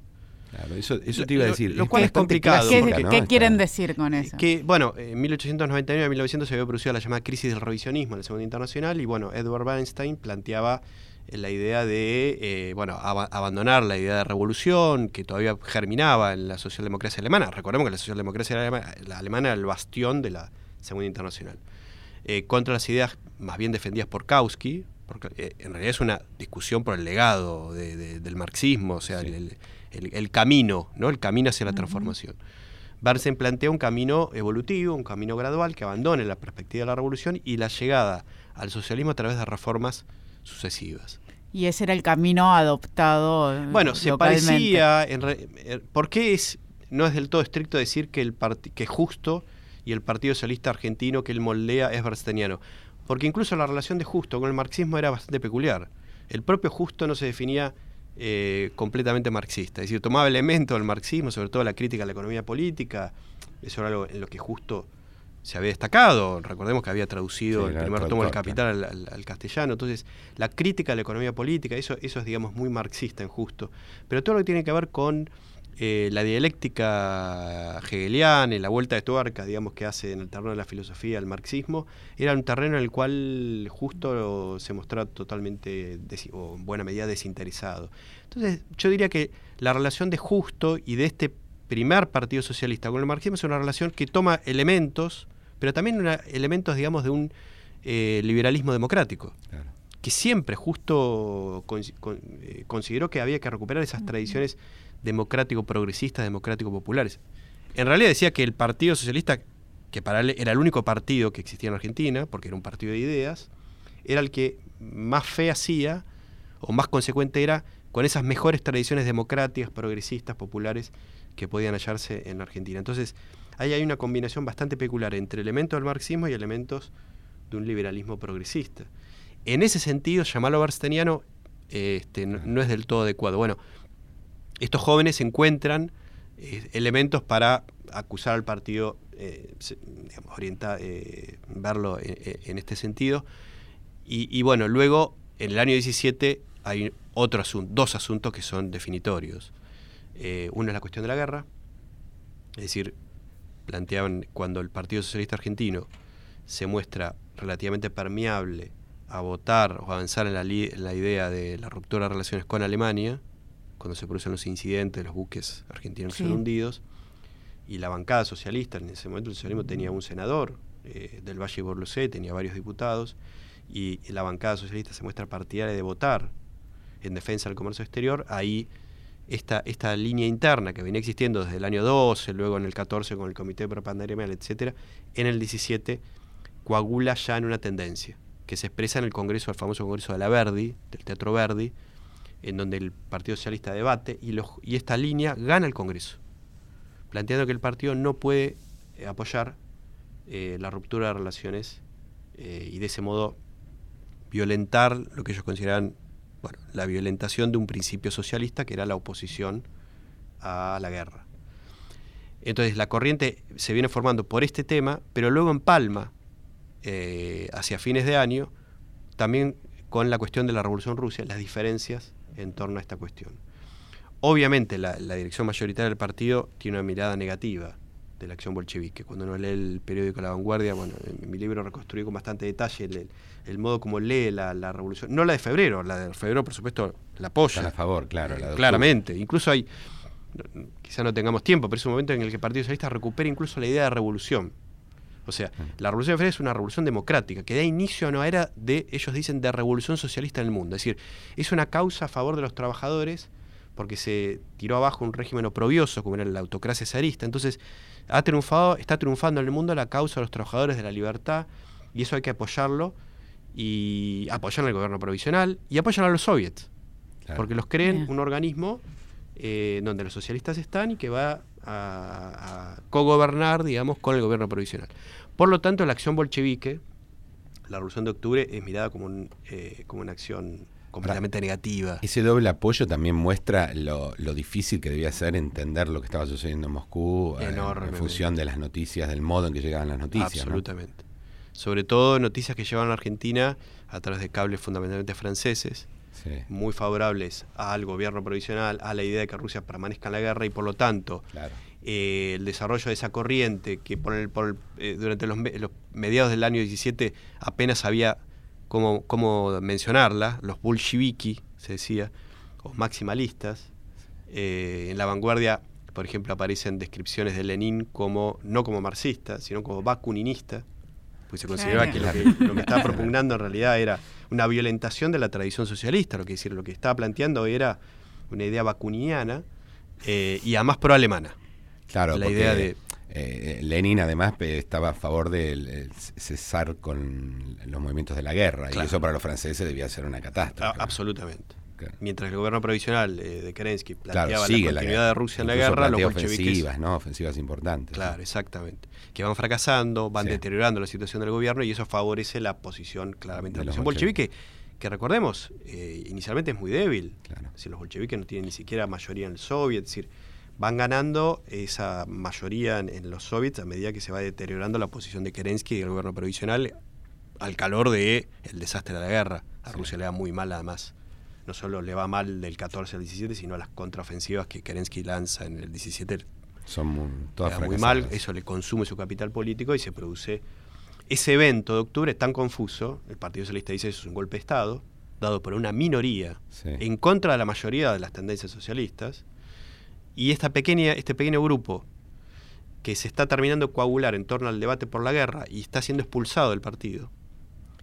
Claro, eso, eso te iba a decir. Lo, cual es complicado. ¿Qué, quieren decir con eso? Que, bueno, en 1899 a 1900 se había producido la llamada crisis del revisionismo en el Segundo Internacional y, bueno, Edward Bernstein planteaba eh, la idea de, eh, bueno, abandonar la idea de revolución que todavía germinaba en la socialdemocracia alemana. Recordemos que la socialdemocracia alemana, era el bastión de la Segunda Internacional. Eh, contra las ideas más bien defendidas por Kautsky, porque en realidad es una discusión por el legado del marxismo, o sea, el el, camino, ¿no? el camino hacia la transformación. Barsen plantea un camino evolutivo, un camino gradual que abandone la perspectiva de la revolución y la llegada al socialismo a través de reformas sucesivas. Y ese era el camino adoptado. Eh, bueno, se parecía. En eh, ¿Por qué es, no es del todo estricto decir que, el que Justo y el Partido Socialista Argentino que él moldea es barsteniano? Porque incluso la relación de Justo con el marxismo era bastante peculiar. El propio Justo no se definía eh, completamente marxista. Es decir, tomaba elementos del marxismo, sobre todo la crítica a la economía política, eso era algo en lo que justo se había destacado. Recordemos que había traducido el primer tomo del Capital al, castellano. Entonces, la crítica a la economía política, eso, eso es, digamos, muy marxista en justo. Pero todo lo que tiene que ver con eh, la dialéctica hegeliana y la vuelta de tuerca, digamos, que hace en el terreno de la filosofía el marxismo, era un terreno en el cual justo se mostraba totalmente, o en buena medida, desinteresado. Entonces, yo diría que la relación de justo y de este primer partido socialista con el marxismo es una relación que toma elementos, pero también elementos, digamos, de un eh, liberalismo democrático. que siempre justo eh, consideró que había que recuperar esas tradiciones democrático progresistas, democrático populares. En realidad decía que el Partido Socialista, que para él era el único partido que existía en Argentina, porque era un partido de ideas, era el que más fe hacía o más consecuente era con esas mejores tradiciones democráticas, progresistas, populares que podían hallarse en Argentina. Entonces, ahí hay una combinación bastante peculiar entre elementos del marxismo y elementos de un liberalismo progresista. En ese sentido, llamarlo barsteniano este, no es del todo adecuado. Bueno, estos jóvenes encuentran eh, elementos para acusar al partido, eh, orienta, eh, verlo en, este sentido. Y, bueno, luego, en el año 17, hay otro asunto, dos asuntos que son definitorios. uno es la cuestión de la guerra, es decir, planteaban cuando el Partido Socialista Argentino se muestra relativamente permeable a votar o avanzar en la idea de la ruptura de relaciones con Alemania, cuando se producen los incidentes, los buques argentinos son hundidos, y la bancada socialista, en ese momento el socialismo tenía un senador eh, del Valle Borlosé, tenía varios diputados, y la bancada socialista se muestra partidaria de votar en defensa del comercio exterior, ahí esta, esta línea interna que venía existiendo desde el año 12, luego en el 14 con el Comité de Propaganda Gremial, etc., en el 17 coagula ya en una tendencia que se expresa en el Congreso, el famoso Congreso de la Verdi, del Teatro Verdi, en donde el Partido Socialista debate y, y esta línea gana el Congreso, planteando que el partido no puede eh, apoyar eh, la ruptura de relaciones eh, y de ese modo violentar lo que ellos consideran bueno, la violentación de un principio socialista que era la oposición a la guerra. Entonces la corriente se viene formando por este tema, pero luego en Palma, hacia fines de año, también con la cuestión de la Revolución Rusia, las diferencias en torno a esta cuestión. Obviamente la, dirección mayoritaria del partido tiene una mirada negativa de la acción bolchevique. Cuando uno lee el periódico La Vanguardia, bueno, en mi libro reconstruí con bastante detalle el, modo como lee la, revolución. No la de febrero, la de febrero por supuesto la apoya. a favor, claro. claramente. Incluso hay, quizá no tengamos tiempo, pero es un momento en el que el Partido Socialista recupera incluso la idea de revolución. O sea, la revolución de febrero es una revolución democrática que da inicio a una era de, ellos dicen, de revolución socialista en el mundo. Es decir, es una causa a favor de los trabajadores porque se tiró abajo un régimen oprobioso como era la autocracia zarista. Entonces, ha triunfado, está triunfando en el mundo la causa de los trabajadores de la libertad y eso hay que apoyarlo y apoyar al gobierno provisional y apoyar a los soviets, porque los creen un organismo eh, donde los socialistas están y que va a, a cogobernar, digamos, con el gobierno provisional. Por lo tanto, la acción bolchevique, la Revolución de Octubre, es mirada como, eh, como una acción completamente negativa. Ese doble apoyo también muestra lo, difícil que debía ser entender lo que estaba sucediendo en Moscú eh, en función de las noticias, del modo en que llegaban las noticias. Absolutamente. Sobre todo noticias que llevan a Argentina a través de cables fundamentalmente franceses, muy favorables al gobierno provisional, a la idea de que Rusia permanezca en la guerra y por lo tanto eh, el desarrollo de esa corriente que por por eh, durante los, los mediados del año 17 apenas había cómo, mencionarla, los bolsheviki, se decía, o maximalistas. Eh, en la vanguardia, por ejemplo, aparecen descripciones de Lenin como no como marxista, sino como bakuninista, pues se consideraba que lo, que estaba propugnando en realidad era una violentación de la tradición socialista, lo que decir, lo que estaba planteando era una idea bakuniniana eh, y además pro-alemana. Claro, la idea de eh, Lenin además estaba a favor de cesar con los movimientos de la guerra y eso para los franceses debía ser una catástrofe. absolutamente. Mientras el gobierno provisional eh, de Kerensky planteaba la continuidad de Rusia en la guerra, los ofensivas, ¿no? Ofensivas importantes. Claro, exactamente. Que van fracasando, van deteriorando la situación del gobierno y eso favorece la posición claramente de la bolchevique, que recordemos, eh, inicialmente es muy débil. Claro. Si los bolcheviques no tienen ni siquiera mayoría en el soviet, es decir, van ganando esa mayoría en, los soviets a medida que se va deteriorando la posición de Kerensky y el gobierno provisional al calor de el desastre de la guerra. A Rusia le va muy mal además. No solo le va mal del 14 al 17, sino las contraofensivas que Kerensky lanza en el 17 son muy, todas muy mal, eso le consume su capital político y se produce ese evento de octubre tan confuso, el Partido Socialista dice que eso es un golpe de Estado, dado por una minoría, en contra de la mayoría de las tendencias socialistas, y esta pequeña, este pequeño grupo que se está terminando de coagular en torno al debate por la guerra y está siendo expulsado del partido,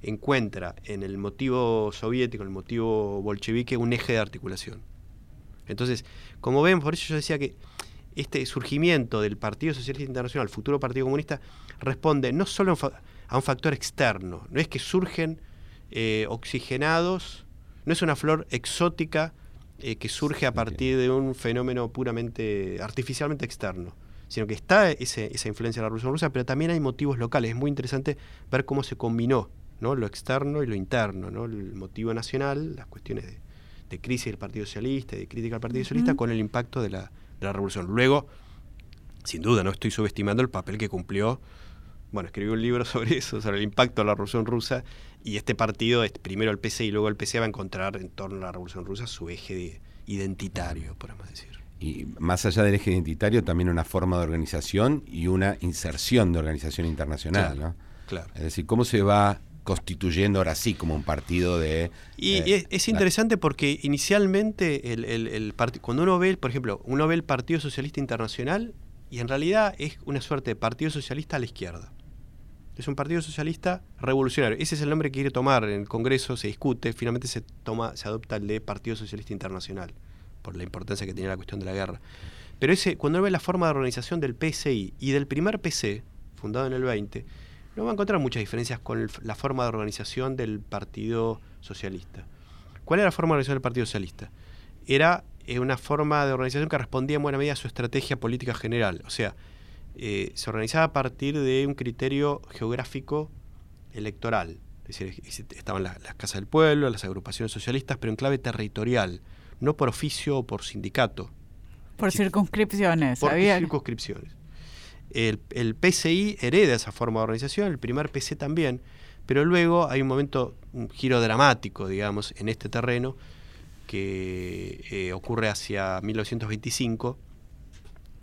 encuentra en el motivo soviético, en el motivo bolchevique, un eje de articulación. Entonces, como ven, por eso yo decía que este surgimiento del Partido Socialista Internacional, futuro Partido Comunista, responde no solo a un factor externo, no es que surgen eh, oxigenados, no es una flor exótica eh, que surge a partir de un fenómeno puramente artificialmente externo, sino que está ese, esa influencia de la Revolución Rusa, pero también hay motivos locales. Es muy interesante ver cómo se combinó ¿no? lo externo y lo interno, ¿no? el motivo nacional, las cuestiones de, crisis del Partido Socialista, de crítica al Partido Socialista, con el impacto de la, de la Revolución. Luego, sin duda, no estoy subestimando el papel que cumplió bueno, escribió un libro sobre eso, sobre el impacto de la Revolución Rusa, y este partido, primero el PC y luego el PC, va a encontrar en torno a la Revolución Rusa su eje identitario, podemos decir. Y más allá del eje identitario, también una forma de organización y una inserción de organización internacional, ¿no? Claro. Es decir, ¿cómo se va constituyendo ahora sí como un partido de... Y eh, es, interesante porque inicialmente el, el, cuando uno ve, por ejemplo, uno ve el Partido Socialista Internacional y en realidad es una suerte de Partido Socialista a la izquierda. Es un partido socialista revolucionario. Ese es el nombre que quiere tomar en el Congreso, se discute, finalmente se toma, se adopta el de Partido Socialista Internacional, por la importancia que tiene la cuestión de la guerra. Pero ese, cuando uno ve la forma de organización del PSI y del primer PC, fundado en el 20, no va a encontrar muchas diferencias con la forma de organización del Partido Socialista. ¿Cuál era la forma de organización del Partido Socialista? Era eh, una forma de organización que respondía en buena medida a su estrategia política general. O sea, eh, se organizaba a partir de un criterio geográfico electoral. Es decir, estaban las, casas del pueblo, las agrupaciones socialistas, pero en clave territorial, no por oficio o por sindicato. Por circunscripciones. Por circunscripciones. El, el, PCI hereda esa forma de organización, el primer PC también, pero luego hay un momento, un giro dramático, digamos, en este terreno, que eh, ocurre hacia 1925,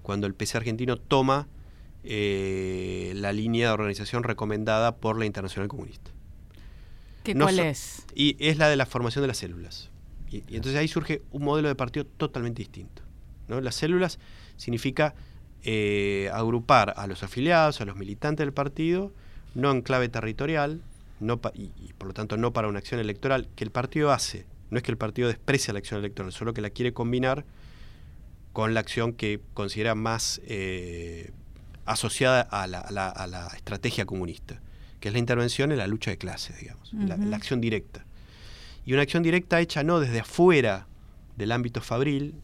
cuando el PC argentino toma eh, la línea de organización recomendada por la Internacional Comunista. ¿Qué No cuál so- es? Y es la de la formación de las células. Y, y entonces ahí surge un modelo de partido totalmente distinto. ¿no? Las células significa eh, agrupar a los afiliados, a los militantes del partido, no en clave territorial, no y, y por lo tanto no para una acción electoral que el partido hace. No es que el partido desprecia la acción electoral, solo que la quiere combinar con la acción que considera más eh, asociada a la, a la- a la estrategia comunista, que es la intervención en la lucha de clases, digamos, en la, la acción directa. Y una acción directa hecha no desde afuera del ámbito fabril,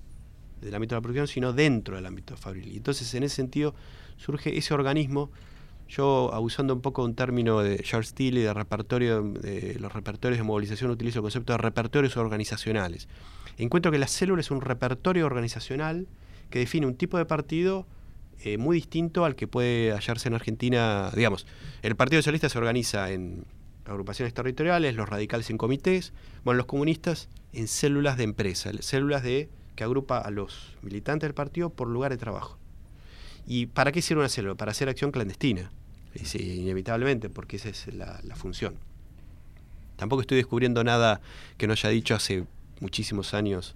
del ámbito de la producción, sino dentro del ámbito fabril. Y entonces, en ese sentido, surge ese organismo, yo abusando un poco de un término de Charles Steele y de repertorio, de los repertorios de movilización, utilizo el concepto de repertorios organizacionales. Encuentro que la célula es un repertorio organizacional que define un tipo de partido eh, muy distinto al que puede hallarse en Argentina. Digamos, el Partido Socialista se organiza en agrupaciones territoriales, los radicales en comités, bueno, los comunistas en células de empresa, células de que agrupa a los militantes del partido por lugar de trabajo. ¿Y para qué sirve una célula? Para hacer acción clandestina, inevitablemente, porque esa es la, la función. Tampoco estoy descubriendo nada que no haya dicho hace muchísimos años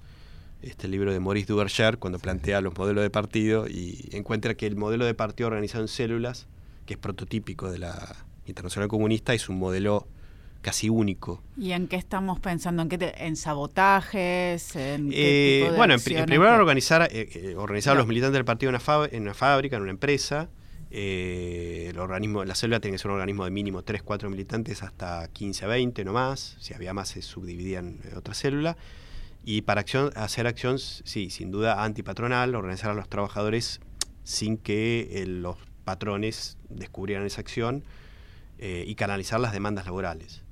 este libro de Maurice Duverger cuando plantea los modelos de partido y encuentra que el modelo de partido organizado en células, que es prototípico de la Internacional Comunista, es un modelo casi único. ¿Y en qué estamos pensando? ¿En qué te- en sabotajes? ¿En qué Eh, tipo de bueno, en, en primer lugar que- organizar, eh, eh, organizar a No. los militantes del partido en una, en una fábrica, en una empresa. Eh, el organismo, la célula tiene que ser un organismo de mínimo 3, 4 militantes hasta 15 a 20, no más. Si había más se subdividían en otra célula. Y para acción, hacer acción, sí, sin duda antipatronal, organizar a los trabajadores sin que eh, los patrones descubrieran esa acción eh, y canalizar las demandas laborales.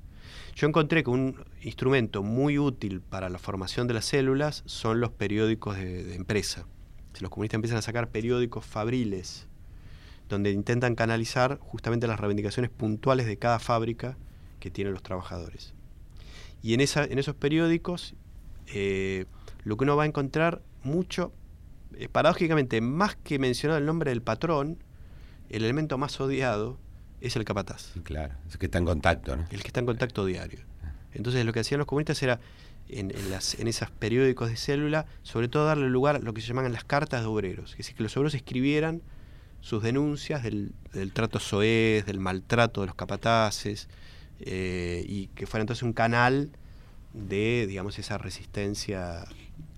Yo encontré que un instrumento muy útil para la formación de las células son los periódicos de, empresa. Si los comunistas empiezan a sacar periódicos fabriles, donde intentan canalizar justamente las reivindicaciones puntuales de cada fábrica que tienen los trabajadores. Y en esos periódicos, eh, lo que uno va a encontrar mucho, eh, paradójicamente, más que mencionar el nombre del patrón, el elemento más odiado es el capataz Claro, es que está en contacto, ¿no? el que está en contacto diario. Entonces lo que hacían los comunistas era, en, en las, en esos periódicos de célula, sobre todo darle lugar a lo que se llamaban las cartas de obreros, es decir, que los obreros escribieran sus denuncias del, del trato soez, del maltrato de los capataces, eh, y que fuera entonces un canal de, digamos, esa resistencia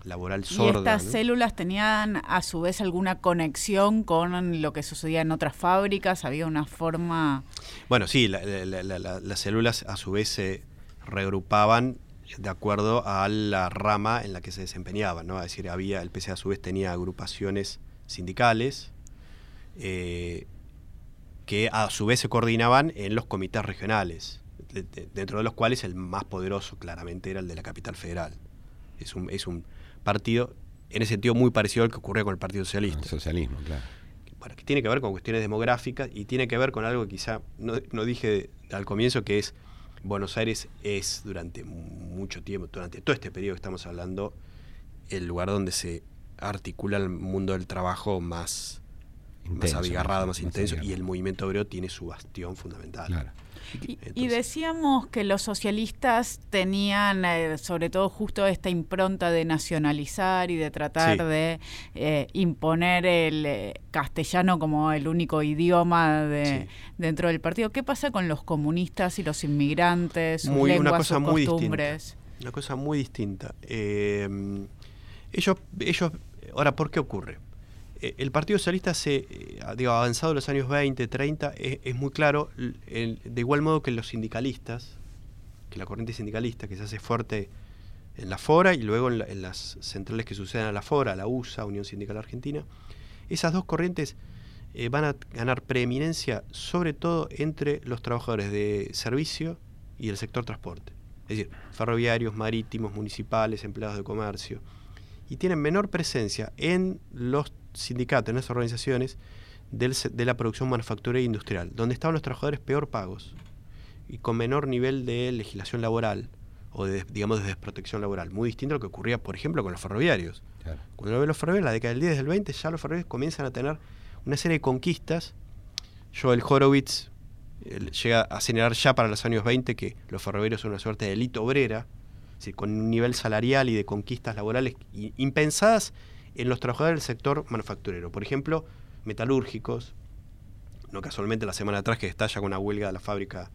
laboral ¿Y sorda. estas ¿no? células tenían a su vez alguna conexión con lo que sucedía en otras fábricas? ¿Había una forma...? Bueno, sí, la- la- la- la- las células a su vez se reagrupaban de acuerdo a la rama en la que se desempeñaban, ¿no? Es decir, había, el PC a su vez tenía agrupaciones sindicales eh, que a su vez se coordinaban en los comités regionales, de- de- dentro de los cuales el más poderoso claramente era el de la capital federal. Es un, es un partido, en ese sentido, muy parecido al que ocurría con el Partido Socialista El socialismo, claro. bueno, que tiene que ver con cuestiones demográficas y tiene que ver con algo que quizá no, no dije al comienzo, que es Buenos Aires es durante mucho tiempo, durante todo este periodo que estamos hablando, el lugar donde se articula el mundo del trabajo más, Intenso, más abigarrado, más más intenso, y el movimiento obrero tiene su bastión fundamental. Claro. Y, decíamos que los socialistas tenían, eh, sobre todo, justo esta impronta de nacionalizar y de tratar Sí. de eh, imponer el eh, castellano como el único idioma de, Sí. dentro del partido. ¿Qué pasa con los comunistas y los inmigrantes, sus Muy- una lenguas, cosa sus muy costumbres? Una cosa muy distinta. Eh, ellos, ellos, ahora, ¿por qué ocurre? Eh, el Partido Socialista se, eh, digo, avanzado en los años 20, 30, es, muy claro, de igual modo que los sindicalistas, que la corriente sindicalista que se hace fuerte en la FORA y luego en las centrales que suceden a la FORA, la USA, Unión Sindical Argentina, esas dos corrientes eh, van a ganar preeminencia sobre todo entre los trabajadores de servicio y el sector transporte. Es decir, ferroviarios, marítimos, municipales, empleados de comercio. Y tienen menor presencia en los sindicatos, en las organizaciones del de la producción manufacturera e industrial, donde estaban los trabajadores peor pagos y con menor nivel de legislación laboral, o de, digamos, de desprotección laboral. Muy distinto a lo que ocurría, por ejemplo, con los ferroviarios. Cuando uno ve los ferroviarios, la década del 10, desde el 20, ya los ferroviarios comienzan a tener una serie de conquistas. Joel Horowitz llega a señalar ya para los años 20 que los ferroviarios son una suerte de élite obrera, con un nivel salarial y de conquistas laborales impensadas en los trabajadores del sector manufacturero. Por ejemplo, metalúrgicos, no casualmente la semana atrás que estalla con una huelga de la fábrica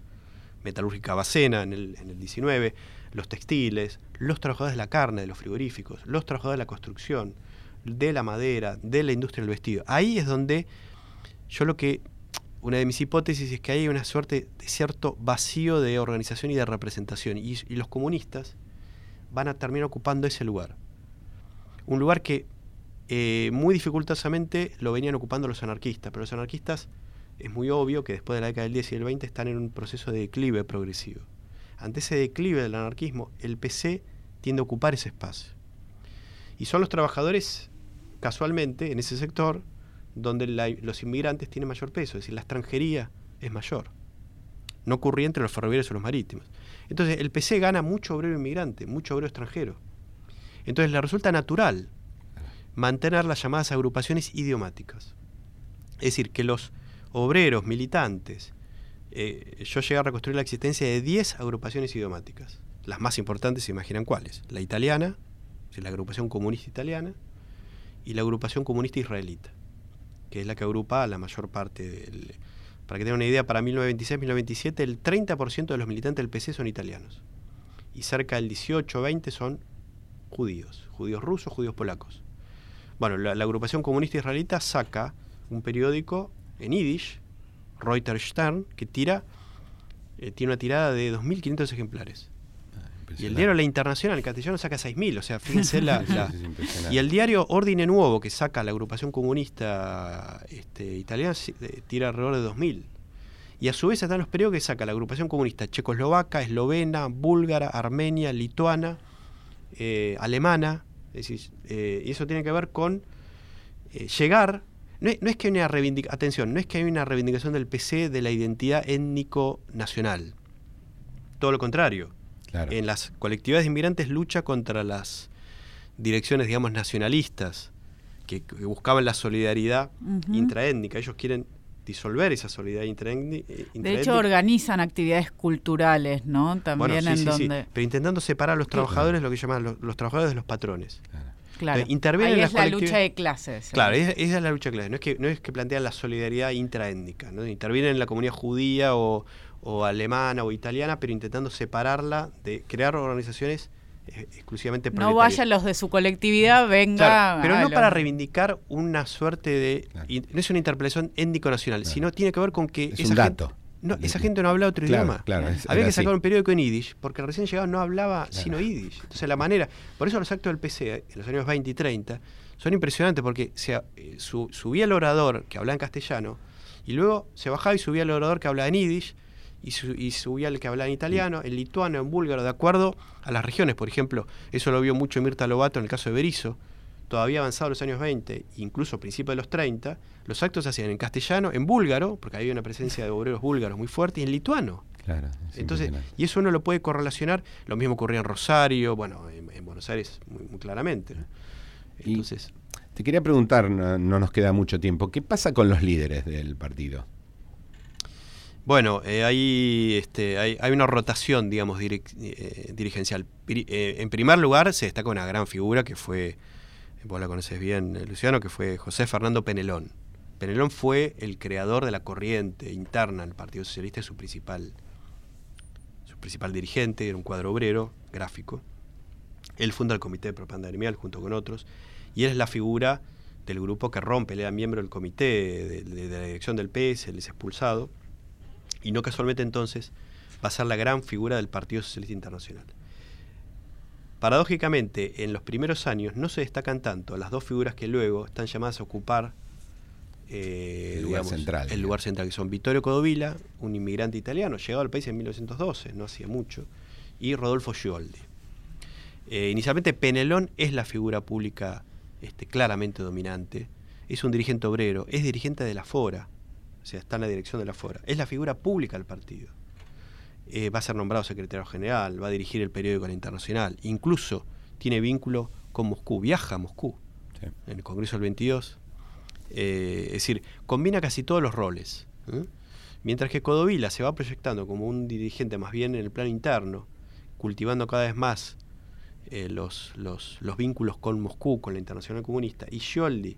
metalúrgica Bacena en el, en el 19, los textiles, los trabajadores de la carne, de los frigoríficos, los trabajadores de la construcción, de la madera, de la industria del vestido. Ahí es donde yo lo que, una de mis hipótesis es que hay una suerte de cierto vacío de organización y de representación. Y, los comunistas van a terminar ocupando ese lugar. Un lugar que eh, muy dificultosamente lo venían ocupando los anarquistas, pero los anarquistas es muy obvio que después de la década del 10 y del 20 están en un proceso de declive progresivo. Ante ese declive del anarquismo, el PC tiende a ocupar ese espacio. Y son los trabajadores, casualmente, en ese sector, donde los inmigrantes tienen mayor peso, es decir, la extranjería es mayor. No ocurría entre los ferroviarios o los marítimos. Entonces, el PC gana mucho obrero inmigrante, mucho obrero extranjero. Entonces, le resulta natural mantener las llamadas agrupaciones idiomáticas. Es decir, que los obreros, militantes, eh, yo llegué a reconstruir la existencia de 10 agrupaciones idiomáticas. Las más importantes se imaginan cuáles. La italiana, la agrupación comunista italiana, y la agrupación comunista israelita, que es la que agrupa a la mayor parte del... Para que tengan una idea, para 1926-1927 el 30% de los militantes del PC son italianos. Y cerca del 18-20 son judíos, judíos rusos, judíos polacos. Bueno, la, la agrupación comunista israelita saca un periódico en Yiddish, Reuters Stern, que tira, eh, tiene una tirada de 2.500 ejemplares. Ah, y el diario La Internacional en castellano saca 6.000, o sea, fíjense la... y el diario Ordine Nuevo, que saca la agrupación comunista este, italiana, eh, tira alrededor de 2.000. Y a su vez están los periódicos que saca la agrupación comunista checoslovaca, eslovena, búlgara, armenia, lituana, eh, alemana. Es decir, y eso tiene que ver con llegar no, es que hay una reivindicación, atención, no es que hay una reivindicación del PC de la identidad étnico-nacional. Todo lo contrario. En las colectividades inmigrantes lucha contra las direcciones, digamos, nacionalistas, que, buscaban la solidaridad intraétnica. Ellos quieren disolver esa solidaridad intraétnica. Eh, de hecho, organizan actividades culturales, ¿no? También en donde... Pero intentando separar a los trabajadores, lo que llaman los, trabajadores de los patrones. Claro. Ahí es la lucha de clases. Claro, esa es la lucha de clases. No es que, no es que plantean la solidaridad intraétnica, ¿no? Intervienen en la comunidad judía o, alemana o italiana, pero intentando separarla de crear organizaciones eh, exclusivamente No vayan los de su colectividad, venga. pero no para reivindicar una suerte de. No es una interpelación étnico-nacional, sino tiene que ver con que. Es un dato. No, esa gente no habla otro idioma. Claro, Había que sacar un periódico en Yiddish, porque recién llegado no hablaba sino Yiddish. Entonces la manera, por eso los actos del PC en los años 20 y 30 son impresionantes porque se, eh, subía el orador que hablaba en castellano y luego se bajaba y subía el orador que hablaba en Yiddish y, y, subía el que hablaba en italiano, en lituano, en búlgaro, de acuerdo a las regiones. Por ejemplo, eso lo vio mucho Mirta Lobato en el caso de Berizo, todavía avanzado en los años 20, incluso a principios de los 30, los actos se hacían en castellano, en búlgaro, porque había una presencia de obreros búlgaros muy fuerte, y en lituano. Claro, Entonces, y eso uno lo puede correlacionar, lo mismo ocurría en Rosario, bueno, en, Buenos Aires muy, claramente. Entonces, te quería preguntar, no, nos queda mucho tiempo, ¿qué pasa con los líderes del partido? Bueno, eh, hay, este, hay, hay, una rotación, digamos, eh, dirigencial. Eh, en primer lugar, se destaca una gran figura que fue vos la conoces bien, Luciano, que fue José Fernando Penelón. Penelón fue el creador de la corriente interna del Partido Socialista, su principal, su principal dirigente, era un cuadro obrero, gráfico. Él funda el Comité de Propaganda Gremial junto con otros, y él es la figura del grupo que rompe, él era miembro del comité de, de la dirección del PS, él es expulsado, y no casualmente entonces va a ser la gran figura del Partido Socialista Internacional. Paradójicamente, en los primeros años no se destacan tanto las dos figuras que luego están llamadas a ocupar eh, el, lugar central, el lugar central, que son Vittorio Codovila, un inmigrante italiano, llegado al país en 1912, no hacía mucho, y Rodolfo Scioldi. Eh, inicialmente Penelón es la figura pública este, claramente dominante, es un dirigente obrero, es dirigente de la FORA, sea, está en la dirección de la FORA, es la figura pública del partido. eh, va a ser nombrado secretario general, va a dirigir el periódico La Internacional, incluso tiene vínculo con Moscú, viaja a Moscú en el Congreso del 22. Eh, es decir, combina casi todos los roles. ¿eh? Mientras que Codovila se va proyectando como un dirigente más bien en el plano interno, cultivando cada vez más los, los, los, vínculos con Moscú, con la Internacional Comunista, y Scioldi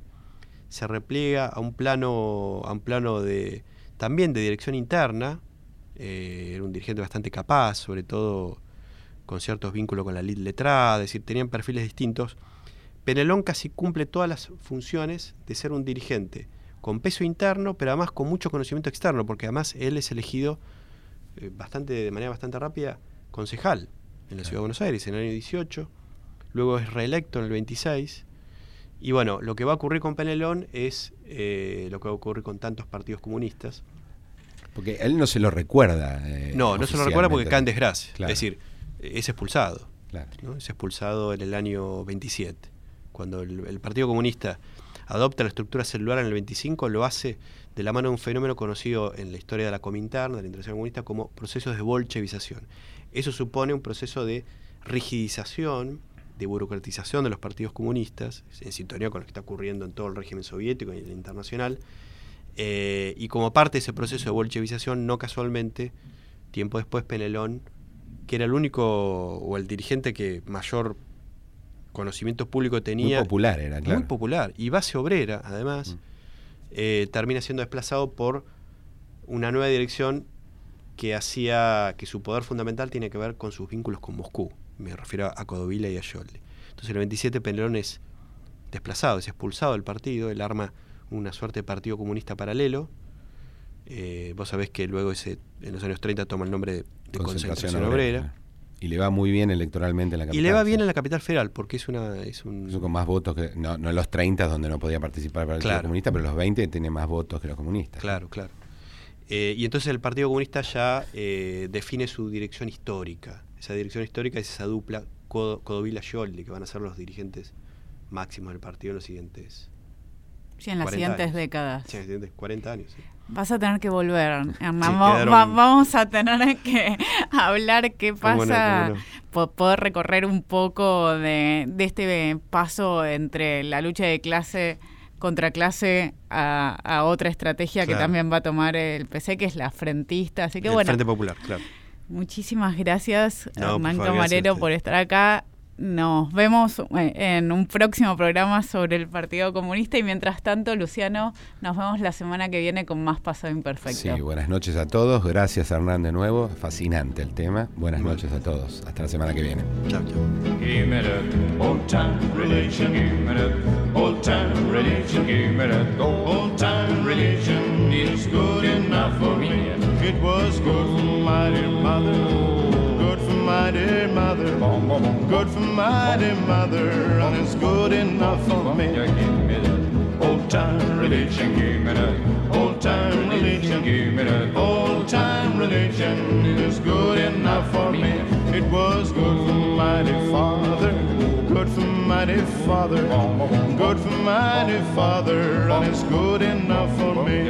se repliega a un plano, a un plano de, también de dirección interna, eh, era un dirigente bastante capaz, sobre todo con ciertos vínculos con la lid letrada, es decir, tenían perfiles distintos. Penelón casi cumple todas las funciones de ser un dirigente con peso interno, pero además con mucho conocimiento externo, porque además él es elegido eh, bastante, de manera bastante rápida concejal en la Ciudad de Buenos Aires en el año 18, luego es reelecto en el 26, y bueno, lo que va a ocurrir con Penelón es eh, lo que va a ocurrir con tantos partidos comunistas. Porque él no se lo recuerda. Eh, no, no se lo recuerda porque cae en desgracia. Es decir, es expulsado. Es expulsado en el año 27. Cuando el, Partido Comunista adopta la estructura celular en el 25, lo hace de la mano de un fenómeno conocido en la historia de la Comintern, de la Internacional Comunista, como procesos de bolchevización. Eso supone un proceso de rigidización de burocratización de los partidos comunistas, en sintonía con lo que está ocurriendo en todo el régimen soviético y en el internacional. Eh, y como parte de ese proceso de bolchevización, no casualmente, tiempo después Penelón, que era el único o el dirigente que mayor conocimiento público tenía. Muy popular era, claro. Muy popular. Y base obrera, además, mm. eh, termina siendo desplazado por una nueva dirección que hacía que su poder fundamental tiene que ver con sus vínculos con Moscú me refiero a Codovila y a Yoldi. Entonces el 27 Penelón es desplazado, es expulsado del partido, él arma una suerte de partido comunista paralelo. Eh, vos sabés que luego ese, en los años 30 toma el nombre de, Concentración, Obrera. Y le va muy bien electoralmente en la capital. Y le va bien en la capital federal, porque es una... Es un... con más votos que... No, no en los 30 donde no podía participar para el Partido Comunista, pero los 20 tiene más votos que los comunistas. Claro, claro. Eh, y entonces el Partido Comunista ya eh, define su dirección histórica esa dirección histórica es esa dupla Codovila-Yoldi, que van a ser los dirigentes máximos del partido en los siguientes. Sí, en las siguientes décadas. Sí, en los siguientes 40 años. Vas a tener que volver, Hernán. vamos a tener que hablar qué pasa, poder recorrer un poco de, este paso entre la lucha de clase contra clase a, otra estrategia que también va a tomar el PC, que es la frentista. Así que el Frente Popular, claro. Muchísimas gracias, Hernán Camarero, por estar acá. Nos vemos eh, en un próximo programa sobre el Partido Comunista y mientras tanto, Luciano, nos vemos la semana que viene con más Pasado Imperfecto. Sí, buenas noches a todos. Gracias, Hernán, de nuevo. Fascinante el tema. Buenas noches a todos. Hasta la semana que viene. Chao, chao. My dear mother, good for my dear mother, and it's good enough for me. Old time religion, give me that. Old time religion, give me that. Old time religion is good enough for me. It was good for my dear father, good for my dear father, good for my dear father, and it's good enough for me.